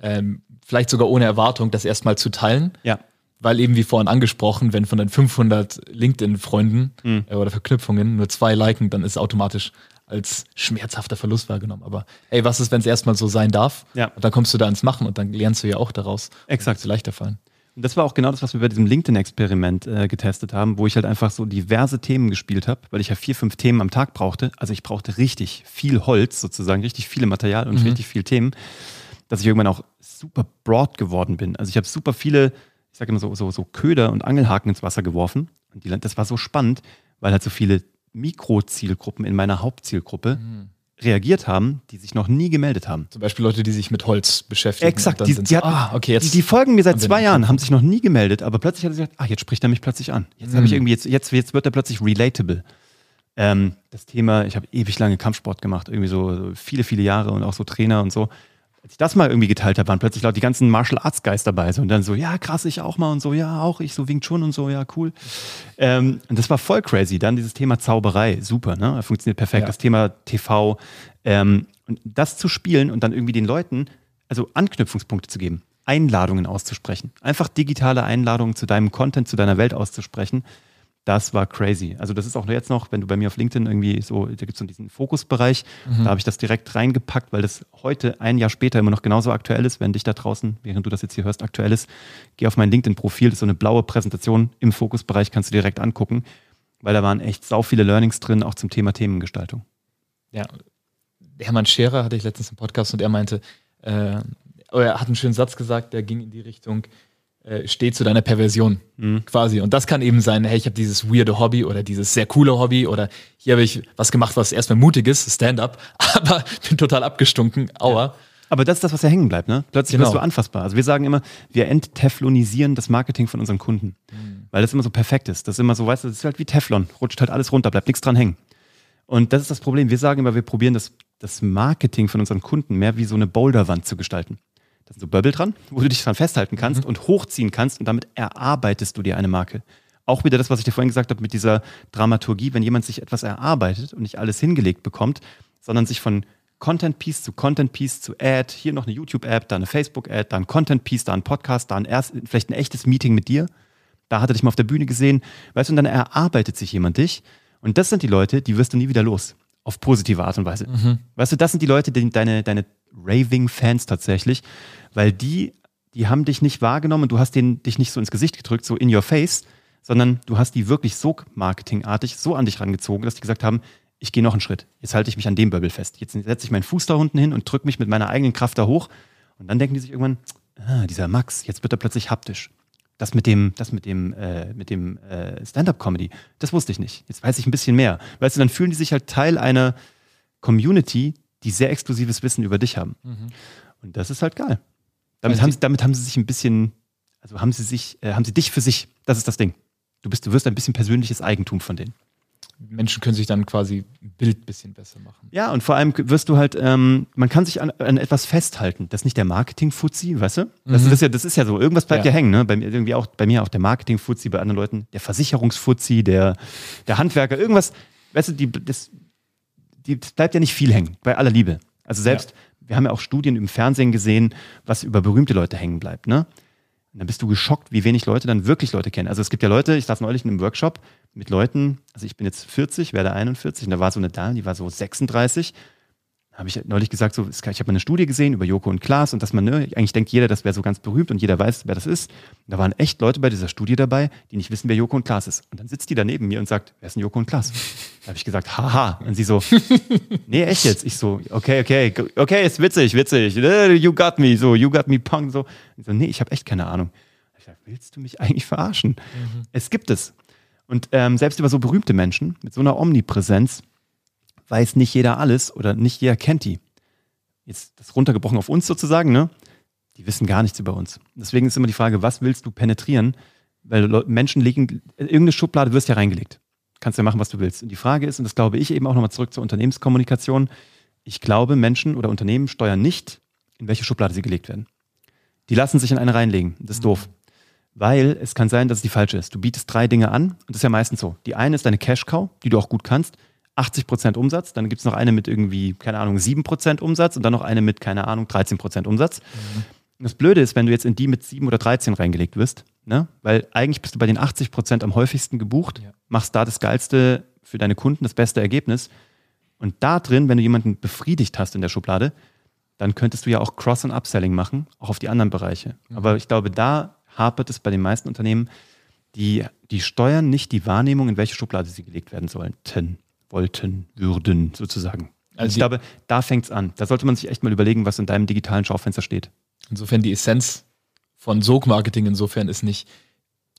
ähm, vielleicht sogar ohne Erwartung, das erstmal zu teilen? Ja. Weil eben wie vorhin angesprochen, wenn von den 500 LinkedIn-Freunden mhm. äh, oder Verknüpfungen nur zwei liken, dann ist automatisch als schmerzhafter Verlust wahrgenommen. Aber ey, was ist, wenn es erstmal so sein darf? Ja. Und dann kommst du da ins Machen und dann lernst du ja auch daraus. Exakt. Zu leichter fallen. Und das war auch genau das, was wir bei diesem LinkedIn-Experiment äh, getestet haben, wo ich halt einfach so diverse Themen gespielt habe, weil ich ja vier, fünf Themen am Tag brauchte. Also ich brauchte richtig viel Holz sozusagen, richtig viele Material und mhm. richtig viel Themen, dass ich irgendwann auch super broad geworden bin. Also ich habe super viele, ich sage immer so, so, so Köder und Angelhaken ins Wasser geworfen. Und die, das war so spannend, weil halt so viele Mikrozielgruppen in meiner Hauptzielgruppe mhm reagiert haben, die sich noch nie gemeldet haben. Zum Beispiel Leute, die sich mit Holz beschäftigen. Exakt, die, die, hatten, ah, okay, jetzt die, die folgen mir seit zwei Jahren, haben sich noch nie gemeldet, aber plötzlich hat er gesagt, ah, jetzt spricht er mich plötzlich an. Jetzt mhm. habe ich irgendwie, jetzt, jetzt, jetzt wird er plötzlich relatable. Ähm, das Thema, ich habe ewig lange Kampfsport gemacht, irgendwie so, so viele, viele Jahre und auch so Trainer und so als ich das mal irgendwie geteilt habe, waren plötzlich laut die ganzen Martial Arts Guys dabei. So, und dann so, ja, krass, ich auch mal und so, ja, auch ich, so Wing Chun und so, ja, cool. Ähm, und das war voll crazy. Dann dieses Thema Zauberei, super, ne? Funktioniert perfekt. Ja. Das Thema TV. Ähm, und das zu spielen und dann irgendwie den Leuten, also Anknüpfungspunkte zu geben, Einladungen auszusprechen. Einfach digitale Einladungen zu deinem Content, zu deiner Welt auszusprechen das war crazy. Also das ist auch jetzt noch, wenn du bei mir auf LinkedIn irgendwie so, da gibt es so diesen Fokusbereich, mhm. da habe ich das direkt reingepackt, weil das heute, ein Jahr später, immer noch genauso aktuell ist, wenn dich da draußen, während du das jetzt hier hörst, aktuell ist. Geh auf mein LinkedIn-Profil, das ist so eine blaue Präsentation im Fokusbereich, kannst du direkt angucken, weil da waren echt sau viele Learnings drin, auch zum Thema Themengestaltung. Ja, Hermann Scherer hatte ich letztens im Podcast und er meinte, äh, er hat einen schönen Satz gesagt, der ging in die Richtung, äh, steh zu deiner Perversion mhm. quasi. Und das kann eben sein, hey, ich habe dieses weirde Hobby oder dieses sehr coole Hobby oder hier habe ich was gemacht, was erstmal mutig ist, Stand-up, aber bin total abgestunken, aua. Ja. Aber das ist das, was ja hängen bleibt, ne? Plötzlich genau. wirst du anfassbar. Also wir sagen immer, wir entteflonisieren das Marketing von unseren Kunden. Mhm. Weil das immer so perfekt ist. Das ist immer so, weißt du, das ist halt wie Teflon. Rutscht halt alles runter, bleibt nichts dran hängen. Und das ist das Problem. Wir sagen immer, wir probieren das, das Marketing von unseren Kunden mehr wie so eine Boulderwand zu gestalten. Da sind so Böbbel dran, wo du dich dran festhalten kannst mhm. und hochziehen kannst und damit erarbeitest du dir eine Marke. Auch wieder das, was ich dir vorhin gesagt habe mit dieser Dramaturgie, wenn jemand sich etwas erarbeitet und nicht alles hingelegt bekommt, sondern sich von Content Piece zu Content Piece zu Ad, hier noch eine YouTube-App, da eine Facebook-Ad, da ein Content Piece, da ein Podcast, da ein erst, vielleicht ein echtes Meeting mit dir. Da hat er dich mal auf der Bühne gesehen, weißt du, und dann erarbeitet sich jemand dich. Und das sind die Leute, die wirst du nie wieder los. Auf positive Art und Weise. Mhm. Weißt du, das sind die Leute, die deine, deine Raving-Fans tatsächlich, weil die, die haben dich nicht wahrgenommen und du hast denen, dich nicht so ins Gesicht gedrückt, so in your face, sondern du hast die wirklich so marketingartig so an dich rangezogen, dass die gesagt haben, ich gehe noch einen Schritt. Jetzt halte ich mich an dem Böbel fest. Jetzt setze ich meinen Fuß da unten hin und drücke mich mit meiner eigenen Kraft da hoch. Und dann denken die sich irgendwann, ah, dieser Max, jetzt wird er plötzlich haptisch. Das mit dem, das mit dem, äh, mit dem äh, Stand-up-Comedy, das wusste ich nicht. Jetzt weiß ich ein bisschen mehr. Weißt du, dann fühlen die sich halt Teil einer Community, die sehr exklusives Wissen über dich haben. Mhm. Und das ist halt geil. Damit haben, sie, damit haben sie sich ein bisschen, also haben sie sich, äh, haben sie dich für sich. Das ist das Ding. Du bist, du wirst ein bisschen persönliches Eigentum von denen. Menschen können sich dann quasi ein Bild ein bisschen besser machen. Ja, und vor allem wirst du halt, ähm, man kann sich an, an, etwas festhalten. Das ist nicht der Marketing-Fuzzi, weißt du? Das, mhm. ist ja, das ist ja so, irgendwas bleibt ja, ja hängen, ne? Bei mir, irgendwie auch, bei mir auch der Marketing-Fuzzi, bei anderen Leuten der Versicherungsfuzzi, der, der Handwerker, irgendwas, weißt du, die, das, die, bleibt ja nicht viel hängen, bei aller Liebe. Also selbst, ja. wir haben ja auch Studien im Fernsehen gesehen, was über berühmte Leute hängen bleibt, ne? Und dann bist du geschockt, wie wenig Leute dann wirklich Leute kennen. Also es gibt ja Leute, ich saß neulich in einem Workshop mit Leuten, also ich bin jetzt 40, werde 41, und da war so eine Dame, die war so 36 habe ich neulich gesagt, so, ich habe eine Studie gesehen über Joko und Klaas und dass man, ne, eigentlich denkt jeder, das wäre so ganz berühmt und jeder weiß, wer das ist. Und da waren echt Leute bei dieser Studie dabei, die nicht wissen, wer Joko und Klaas ist. Und dann sitzt die da neben mir und sagt, wer ist denn Joko und Klaas? Da habe ich gesagt, haha. Und sie so, nee, echt jetzt? Ich so, okay, okay, okay, ist witzig, witzig. You got me, so, you got me punk, so. So, nee, ich habe echt keine Ahnung. Ich sag, willst du mich eigentlich verarschen? Mhm. Es gibt es. Und ähm, selbst über so berühmte Menschen mit so einer Omnipräsenz weiß nicht jeder alles oder nicht jeder kennt die. jetzt das runtergebrochen auf uns sozusagen, ne? Die wissen gar nichts über uns. Deswegen ist immer die Frage, was willst du penetrieren? Weil Menschen legen, irgendeine Schublade wirst ja reingelegt. Kannst ja machen, was du willst. Und die Frage ist, und das glaube ich eben auch nochmal zurück zur Unternehmenskommunikation, ich glaube, Menschen oder Unternehmen steuern nicht, in welche Schublade sie gelegt werden. Die lassen sich in eine reinlegen. Das ist mhm. doof. Weil es kann sein, dass es die falsche ist. Du bietest drei Dinge an und das ist ja meistens so. Die eine ist deine Cash-Cow, die du auch gut kannst. 80% Umsatz, dann gibt es noch eine mit irgendwie, keine Ahnung, 7% Umsatz und dann noch eine mit, keine Ahnung, 13% Umsatz. Mhm. Das Blöde ist, wenn du jetzt in die mit 7 oder 13 reingelegt wirst, ne? weil eigentlich bist du bei den 80% am häufigsten gebucht, ja. machst da das Geilste für deine Kunden, das beste Ergebnis. Und da drin, wenn du jemanden befriedigt hast in der Schublade, dann könntest du ja auch Cross- und Upselling machen, auch auf die anderen Bereiche. Mhm. Aber ich glaube, da hapert es bei den meisten Unternehmen, die, die steuern nicht die Wahrnehmung, in welche Schublade sie gelegt werden sollten, wollten, würden, sozusagen. Also ich glaube, da fängt es an. Da sollte man sich echt mal überlegen, was in deinem digitalen Schaufenster steht. Insofern die Essenz von Sog-Marketing insofern ist nicht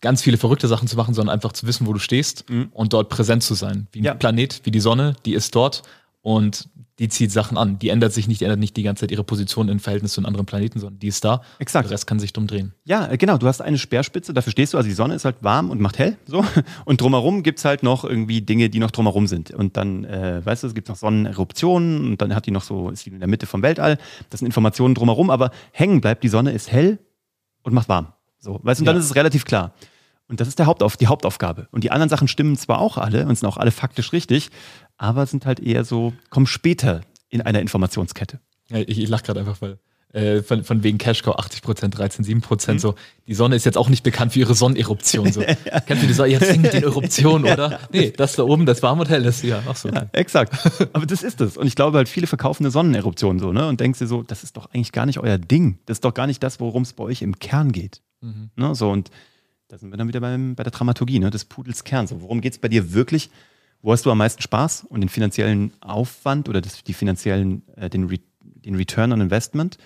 ganz viele verrückte Sachen zu machen, sondern einfach zu wissen, wo du stehst mhm. und dort präsent zu sein. Wie ein ja. Planet, wie die Sonne, die ist dort und die zieht Sachen an. Die ändert sich nicht, die ändert nicht die ganze Zeit ihre Position im Verhältnis zu einem anderen Planeten, sondern die ist da. Exakt. Der Rest kann sich drum drehen. Ja, äh, genau. Du hast eine Speerspitze, dafür stehst du. Also die Sonne ist halt warm und macht hell. So. Und drumherum gibt es halt noch irgendwie Dinge, die noch drumherum sind. Und dann, äh, weißt du, es gibt noch Sonneneruptionen und dann hat die noch so, ist die in der Mitte vom Weltall. Das sind Informationen drumherum, aber hängen bleibt, die Sonne ist hell und macht warm. So, weißt du, und dann ja. ist es relativ klar. Und das ist der Hauptauf die Hauptaufgabe. Und die anderen Sachen stimmen zwar auch alle und sind auch alle faktisch richtig, aber sind halt eher so, kommen später in einer Informationskette. Ja, ich, ich lache gerade einfach, weil äh, von, von wegen Cashcow 80 Prozent, 13, 7 Prozent mhm. so. Die Sonne ist jetzt auch nicht bekannt für ihre Sonneneruption. So. ja. Kennt ihr die Sonne? Jetzt singt die Eruption, oder? Nee, das da oben, das Warmhotel ist ja auch so. Ja, exakt. Aber das ist es. Und ich glaube halt, viele verkaufen eine Sonneneruption so, ne? Und denkst dir so, das ist doch eigentlich gar nicht euer Ding. Das ist doch gar nicht das, worum es bei euch im Kern geht. Mhm. Ne? So, und da sind wir dann wieder beim, bei der Dramaturgie, ne? des Pudels Kern. So, worum geht es bei dir wirklich? Wo hast du am meisten Spaß und den finanziellen Aufwand oder das, die finanziellen, äh, den, Re, den Return on Investment?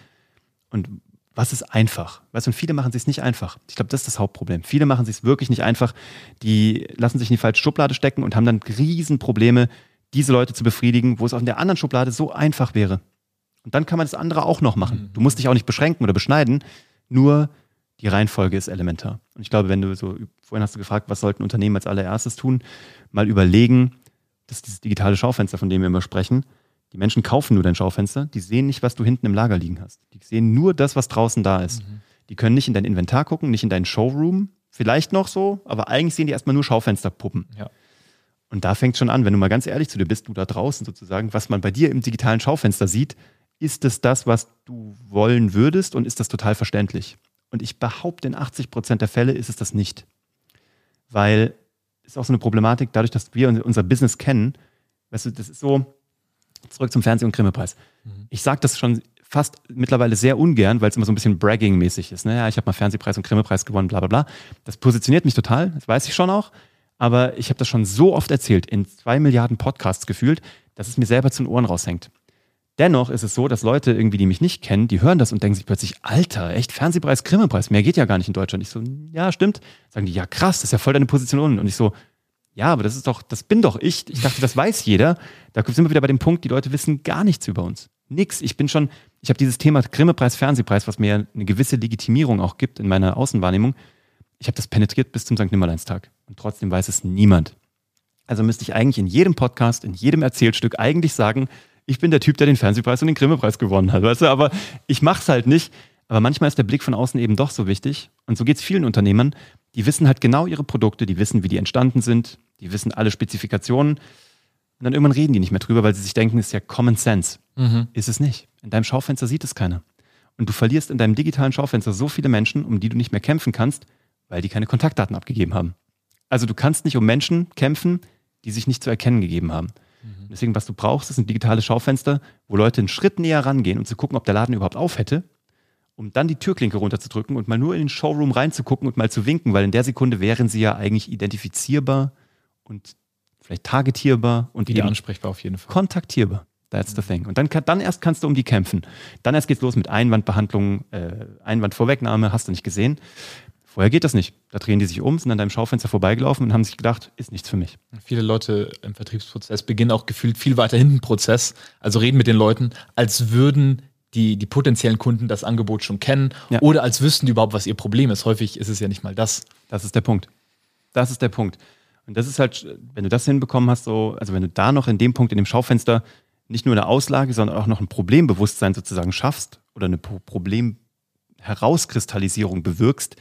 Und was ist einfach? Weißt du, und viele machen es sich nicht einfach. Ich glaube, das ist das Hauptproblem. Viele machen es sich wirklich nicht einfach. Die lassen sich in die falsche Schublade stecken und haben dann Riesenprobleme, diese Leute zu befriedigen, wo es auch in der anderen Schublade so einfach wäre. Und dann kann man das andere auch noch machen. Du musst dich auch nicht beschränken oder beschneiden. Nur die Reihenfolge ist elementar. Und ich glaube, wenn du so, vorhin hast du gefragt, was sollten Unternehmen als allererstes tun, mal überlegen, das ist dieses digitale Schaufenster, von dem wir immer sprechen. Die Menschen kaufen nur dein Schaufenster, die sehen nicht, was du hinten im Lager liegen hast. Die sehen nur das, was draußen da ist. Mhm. Die können nicht in dein Inventar gucken, nicht in deinen Showroom, vielleicht noch so, aber eigentlich sehen die erstmal nur Schaufensterpuppen. Ja. Und da fängt schon an, wenn du mal ganz ehrlich zu dir bist, du da draußen sozusagen, was man bei dir im digitalen Schaufenster sieht, ist es das, was du wollen würdest und ist das total verständlich? Und ich behaupte, in 80 Prozent der Fälle ist es das nicht. Weil es ist auch so eine Problematik, dadurch, dass wir unser Business kennen, weißt du, das ist so, zurück zum Fernseh- und Grimme-Preis. Mhm. Ich sage das schon fast mittlerweile sehr ungern, weil es immer so ein bisschen Bragging-mäßig ist. Naja, ne? ich habe mal Fernsehpreis und Grimme-Preis gewonnen, bla bla bla. Das positioniert mich total, das weiß ich schon auch. Aber ich habe das schon so oft erzählt, in zwei Milliarden Podcasts gefühlt, dass es mir selber zu den Ohren raushängt. Dennoch ist es so, dass Leute irgendwie, die mich nicht kennen, die hören das und denken sich plötzlich, Alter, echt Fernsehpreis, Grimme-Preis, mehr geht ja gar nicht in Deutschland. Ich so, ja, stimmt. Sagen die, ja krass, das ist ja voll deine Position. Und ich so, ja, aber das ist doch, das bin doch ich. Ich dachte, das weiß jeder. Da sind wir wieder bei dem Punkt, die Leute wissen gar nichts über uns. Nix. Ich bin schon, ich habe dieses Thema Grimme-Preis, Fernsehpreis, was mir eine gewisse Legitimierung auch gibt in meiner Außenwahrnehmung. Ich habe das penetriert bis zum St. Nimmerleinstag. Und trotzdem weiß es niemand. Also müsste ich eigentlich in jedem Podcast, in jedem Erzählstück eigentlich sagen, ich bin der Typ, der den Fernsehpreis und den Grimme-Preis gewonnen hat, weißt du, aber ich mache es halt nicht. Aber manchmal ist der Blick von außen eben doch so wichtig. Und so geht es vielen Unternehmern, die wissen halt genau ihre Produkte, die wissen, wie die entstanden sind, die wissen alle Spezifikationen. Und dann irgendwann reden die nicht mehr drüber, weil sie sich denken, es ist ja Common Sense. Mhm. Ist es nicht. In deinem Schaufenster sieht es keiner. Und du verlierst in deinem digitalen Schaufenster so viele Menschen, um die du nicht mehr kämpfen kannst, weil die keine Kontaktdaten abgegeben haben. Also du kannst nicht um Menschen kämpfen, die sich nicht zu erkennen gegeben haben. Mhm. Deswegen, was du brauchst, ist ein digitales Schaufenster, wo Leute einen Schritt näher rangehen und zu gucken, ob der Laden überhaupt auf hätte, um dann die Türklinke runterzudrücken und mal nur in den Showroom reinzugucken und mal zu winken, weil in der Sekunde wären sie ja eigentlich identifizierbar und vielleicht targetierbar und wieder ansprechbar auf jeden Fall. Kontaktierbar. That's the thing. Und dann, dann erst kannst du um die kämpfen. Dann erst geht's los mit Einwandbehandlung, äh, Einwandvorwegnahme, hast du nicht gesehen. Vorher geht das nicht. Da drehen die sich um, sind an deinem Schaufenster vorbeigelaufen und haben sich gedacht, ist nichts für mich. Viele Leute im Vertriebsprozess beginnen auch gefühlt viel weiter hinten Prozess, also reden mit den Leuten, als würden die, die potenziellen Kunden das Angebot schon kennen Ja. oder als wüssten die überhaupt, was ihr Problem ist. Häufig ist es ja nicht mal das. Das ist der Punkt. Das ist der Punkt. Und das ist halt, wenn du das hinbekommen hast, so, also wenn du da noch in dem Punkt, in dem Schaufenster, nicht nur eine Auslage, sondern auch noch ein Problembewusstsein sozusagen schaffst oder eine Pro- Problemherauskristallisierung bewirkst,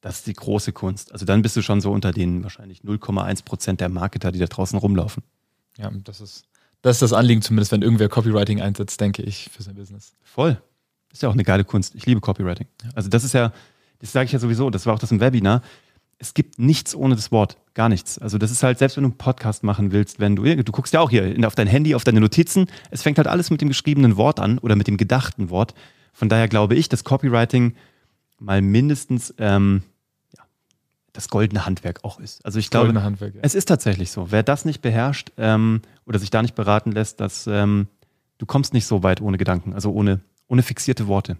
das ist die große Kunst. Also dann bist du schon so unter den wahrscheinlich 0,1 Prozent der Marketer, die da draußen rumlaufen. Ja, das ist, das ist das Anliegen, zumindest wenn irgendwer Copywriting einsetzt, denke ich, für sein Business. Voll. Ist ja auch eine geile Kunst. Ich liebe Copywriting. Also das ist ja, das sage ich ja sowieso, das war auch das im Webinar. Es gibt nichts ohne das Wort. Gar nichts. Also das ist halt, selbst wenn du einen Podcast machen willst, wenn du, du guckst ja auch hier auf dein Handy, auf deine Notizen, es fängt halt alles mit dem geschriebenen Wort an oder mit dem gedachten Wort. Von daher glaube ich, dass Copywriting mal mindestens ähm, ja, das goldene Handwerk auch ist. Also ich glaube, Handwerk. Ja. es ist tatsächlich so. Wer das nicht beherrscht ähm, oder sich da nicht beraten lässt, dass ähm, du kommst nicht so weit ohne Gedanken, also ohne, ohne fixierte Worte.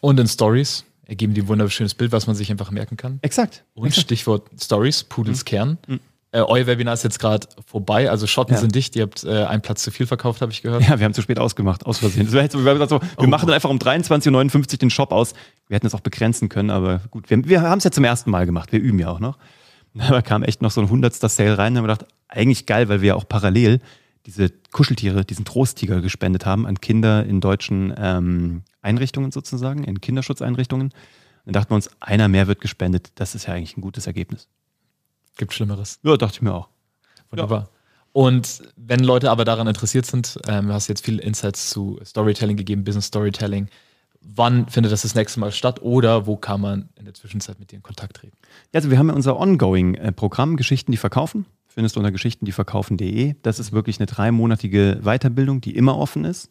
Und in Stories ergeben die ein wunderschönes Bild, was man sich einfach merken kann. Exakt. Und Exakt. Stichwort Stories, Pudels Kern. Mhm. Äh, euer Webinar ist jetzt gerade vorbei, also Schotten Ja. sind dicht. Ihr habt äh, einen Platz zu viel verkauft, habe ich gehört. Ja, wir haben zu spät ausgemacht, aus Versehen. So, wir, so, wir Oh. machen dann einfach um 23.59 Uhr den Shop aus. Wir hätten es auch begrenzen können, aber gut, wir, wir haben es ja zum ersten Mal gemacht. Wir üben ja auch noch. Da kam echt noch so ein hundertster Sale rein. Da haben wir gedacht, eigentlich geil, weil wir ja auch parallel diese Kuscheltiere, diesen Trosttiger gespendet haben an Kinder in deutschen ähm, Einrichtungen sozusagen, in Kinderschutzeinrichtungen. Dann dachten wir uns, einer mehr wird gespendet. Das ist ja eigentlich ein gutes Ergebnis. Gibt Schlimmeres. Ja, dachte ich mir auch. Wunderbar. Und wenn Leute aber daran interessiert sind, ähm, du hast jetzt viele Insights zu Storytelling gegeben, Business Storytelling. Wann findet das das nächste Mal statt oder wo kann man in der Zwischenzeit mit dir in Kontakt treten? Ja, also wir haben ja unser Ongoing-Programm Geschichten, die verkaufen. Findest du unter geschichtendieverkaufen.de. Das ist wirklich eine dreimonatige Weiterbildung, die immer offen ist.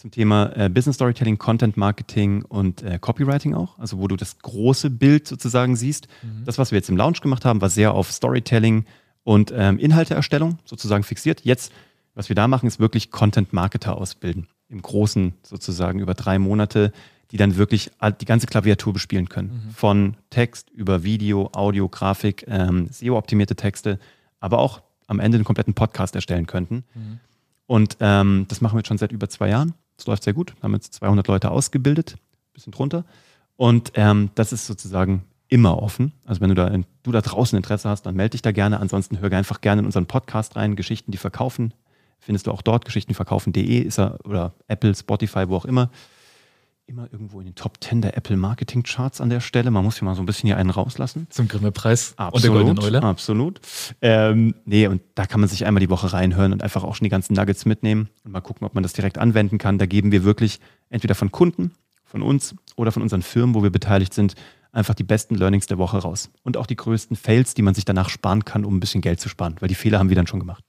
Zum Thema äh, Business Storytelling, Content Marketing und äh, Copywriting auch. Also wo du das große Bild sozusagen siehst. Das, was wir jetzt im Lounge gemacht haben, war sehr auf Storytelling und ähm, Inhalteerstellung sozusagen fixiert. Jetzt, was wir da machen, ist wirklich Content Marketer ausbilden. Im Großen sozusagen über drei Monate, die dann wirklich die ganze Klaviatur bespielen können. Von Text über Video, Audio, Grafik, ähm, SEO-optimierte Texte, aber auch am Ende einen kompletten Podcast erstellen könnten. Und ähm, das machen wir jetzt schon seit über zwei Jahren. Das läuft sehr gut. Wir haben jetzt 200 Leute ausgebildet, bisschen drunter. Und ähm, das ist sozusagen immer offen. Also wenn du da, du da draußen Interesse hast, dann melde dich da gerne. Ansonsten hör einfach gerne in unseren Podcast rein, Geschichten, die verkaufen. Findest du auch dort, geschichtenverkaufen.de ist er oder Apple, Spotify, wo auch immer. Immer irgendwo in den Top 10 der Apple Marketing Charts an der Stelle. Man muss hier mal so ein bisschen hier einen rauslassen. Zum Grimme-Preis und der Goldenen Eule. Absolut. Ähm, nee, und da kann man sich einmal die Woche reinhören und einfach auch schon die ganzen Nuggets mitnehmen und mal gucken, ob man das direkt anwenden kann. Da geben wir wirklich entweder von Kunden, von uns oder von unseren Firmen, wo wir beteiligt sind, einfach die besten Learnings der Woche raus. Und auch die größten Fails, die man sich danach sparen kann, um ein bisschen Geld zu sparen, weil die Fehler haben wir dann schon gemacht.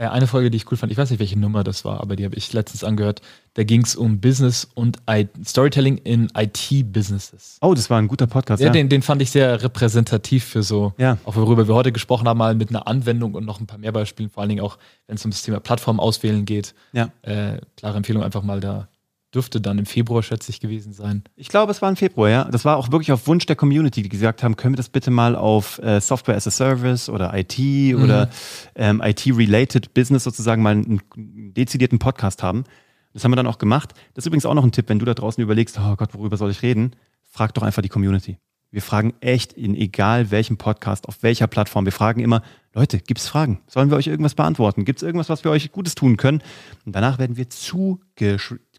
Äh, eine Folge, die ich cool fand, ich weiß nicht, welche Nummer das war, aber die habe ich letztens angehört. Da ging es um Business und I Storytelling in IT-Businesses. Oh, das war ein guter Podcast. Ja, Den, den fand ich sehr repräsentativ für so, Ja. auch worüber wir heute gesprochen haben, mal mit einer Anwendung und noch ein paar mehr Beispielen, vor allen Dingen auch, wenn es um das Thema Plattform auswählen geht. ja. Äh, klare Empfehlung einfach mal da. Dürfte dann im Februar, schätze ich, gewesen sein. Ich glaube, es war im Februar, ja. Das war auch wirklich auf Wunsch der Community, die gesagt haben, können wir das bitte mal auf äh, Software as a Service oder IT oder ähm, IT-related Business sozusagen mal einen, einen dezidierten Podcast haben. Das haben wir dann auch gemacht. Das ist übrigens auch noch ein Tipp, wenn du da draußen überlegst, oh Gott, worüber soll ich reden? Frag doch einfach die Community. Wir fragen echt in egal welchem Podcast, auf welcher Plattform. Wir fragen immer, Leute, gibt es Fragen? Sollen wir euch irgendwas beantworten? Gibt es irgendwas, was wir euch Gutes tun können? Und danach werden wir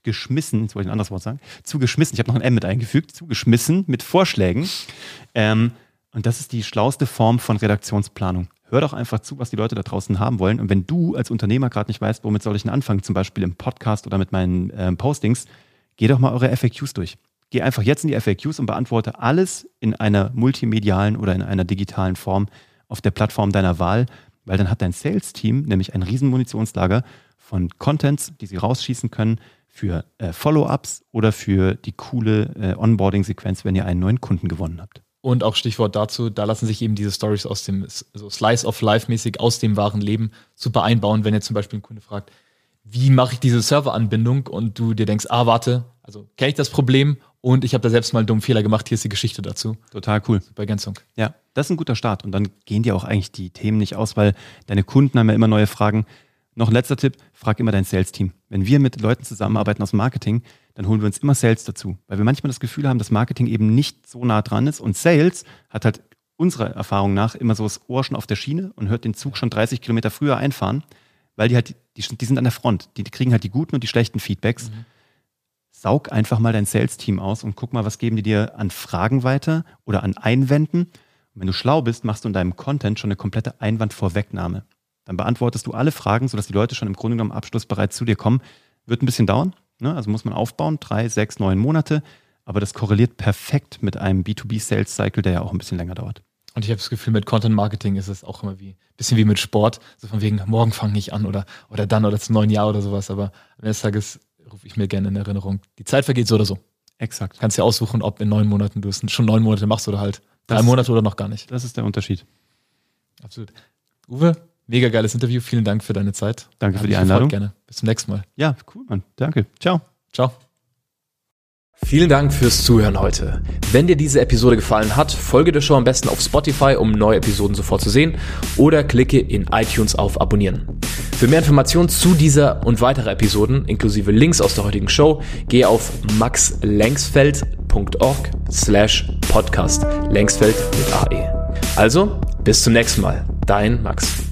zugeschmissen, jetzt wollte ich ein anderes Wort sagen, zugeschmissen, ich habe noch ein M mit eingefügt, zugeschmissen mit Vorschlägen. Ähm, und das ist die schlauste Form von Redaktionsplanung. Hör doch einfach zu, was die Leute da draußen haben wollen. Und wenn du als Unternehmer gerade nicht weißt, womit soll ich denn anfangen, zum Beispiel im Podcast oder mit meinen ähm, Postings, geh doch mal eure FAQs durch. Geh einfach jetzt in die FAQs und beantworte alles in einer multimedialen oder in einer digitalen Form auf der Plattform deiner Wahl, weil dann hat dein Sales-Team nämlich ein riesen Munitionslager von Contents, die sie rausschießen können für äh, Follow-ups oder für die coole äh, Onboarding-Sequenz, wenn ihr einen neuen Kunden gewonnen habt. Und auch Stichwort dazu, da lassen sich eben diese Stories aus dem so Slice of Life mäßig aus dem wahren Leben super einbauen, wenn jetzt zum Beispiel ein Kunde fragt, wie mache ich diese Serveranbindung und du dir denkst, ah, warte, also kenne ich das Problem und ich habe da selbst mal einen dummen Fehler gemacht, hier ist die Geschichte dazu. Total cool. Super Ergänzung. Ja, das ist ein guter Start. Und dann gehen dir auch eigentlich die Themen nicht aus, weil deine Kunden haben ja immer neue Fragen. Noch ein letzter Tipp, frag immer dein Sales-Team. Wenn wir mit Leuten zusammenarbeiten aus Marketing, dann holen wir uns immer Sales dazu. Weil wir manchmal das Gefühl haben, dass Marketing eben nicht so nah dran ist. Und Sales hat halt unserer Erfahrung nach immer so das Ohr schon auf der Schiene und hört den Zug schon 30 Kilometer früher einfahren, weil die halt, die, die sind an der Front. Die, die kriegen halt die guten und die schlechten Feedbacks. Mhm. Saug einfach mal dein Sales-Team aus und guck mal, was geben die dir an Fragen weiter oder an Einwänden. Und wenn du schlau bist, machst du in deinem Content schon eine komplette Einwandvorwegnahme. Dann beantwortest du alle Fragen, sodass die Leute schon im Grunde genommen abschlussbereit zu dir kommen. Wird ein bisschen dauern, ne? also muss man aufbauen, drei, sechs, neun Monate. Aber das korreliert perfekt mit einem B2B-Sales-Cycle, der ja auch ein bisschen länger dauert. Und ich habe das Gefühl, mit Content Marketing ist es auch immer wie bisschen wie mit Sport. So von wegen, morgen fange ich an oder, oder dann oder zum neuen Jahr oder sowas. Aber am Ende des Tages rufe ich mir gerne in Erinnerung. Die Zeit vergeht so oder so. Exakt. Kannst ja aussuchen, ob in neun Monaten du es schon neun Monate machst oder halt drei das Monate oder noch gar nicht. Das ist der Unterschied. Absolut. Uwe, mega geiles Interview. Vielen Dank für deine Zeit. Danke für die Einladung. Gerne. Bis zum nächsten Mal. Ja, cool, Mann. Danke. Ciao. Ciao. Vielen Dank fürs Zuhören heute. Wenn dir diese Episode gefallen hat, folge der Show am besten auf Spotify, um neue Episoden sofort zu sehen oder klicke in iTunes auf Abonnieren. Für mehr Informationen zu dieser und weitere Episoden, inklusive Links aus der heutigen Show, gehe auf maxlengsfeld.org slash podcast. Längsfeld mit AE. Also, bis zum nächsten Mal. Dein Max.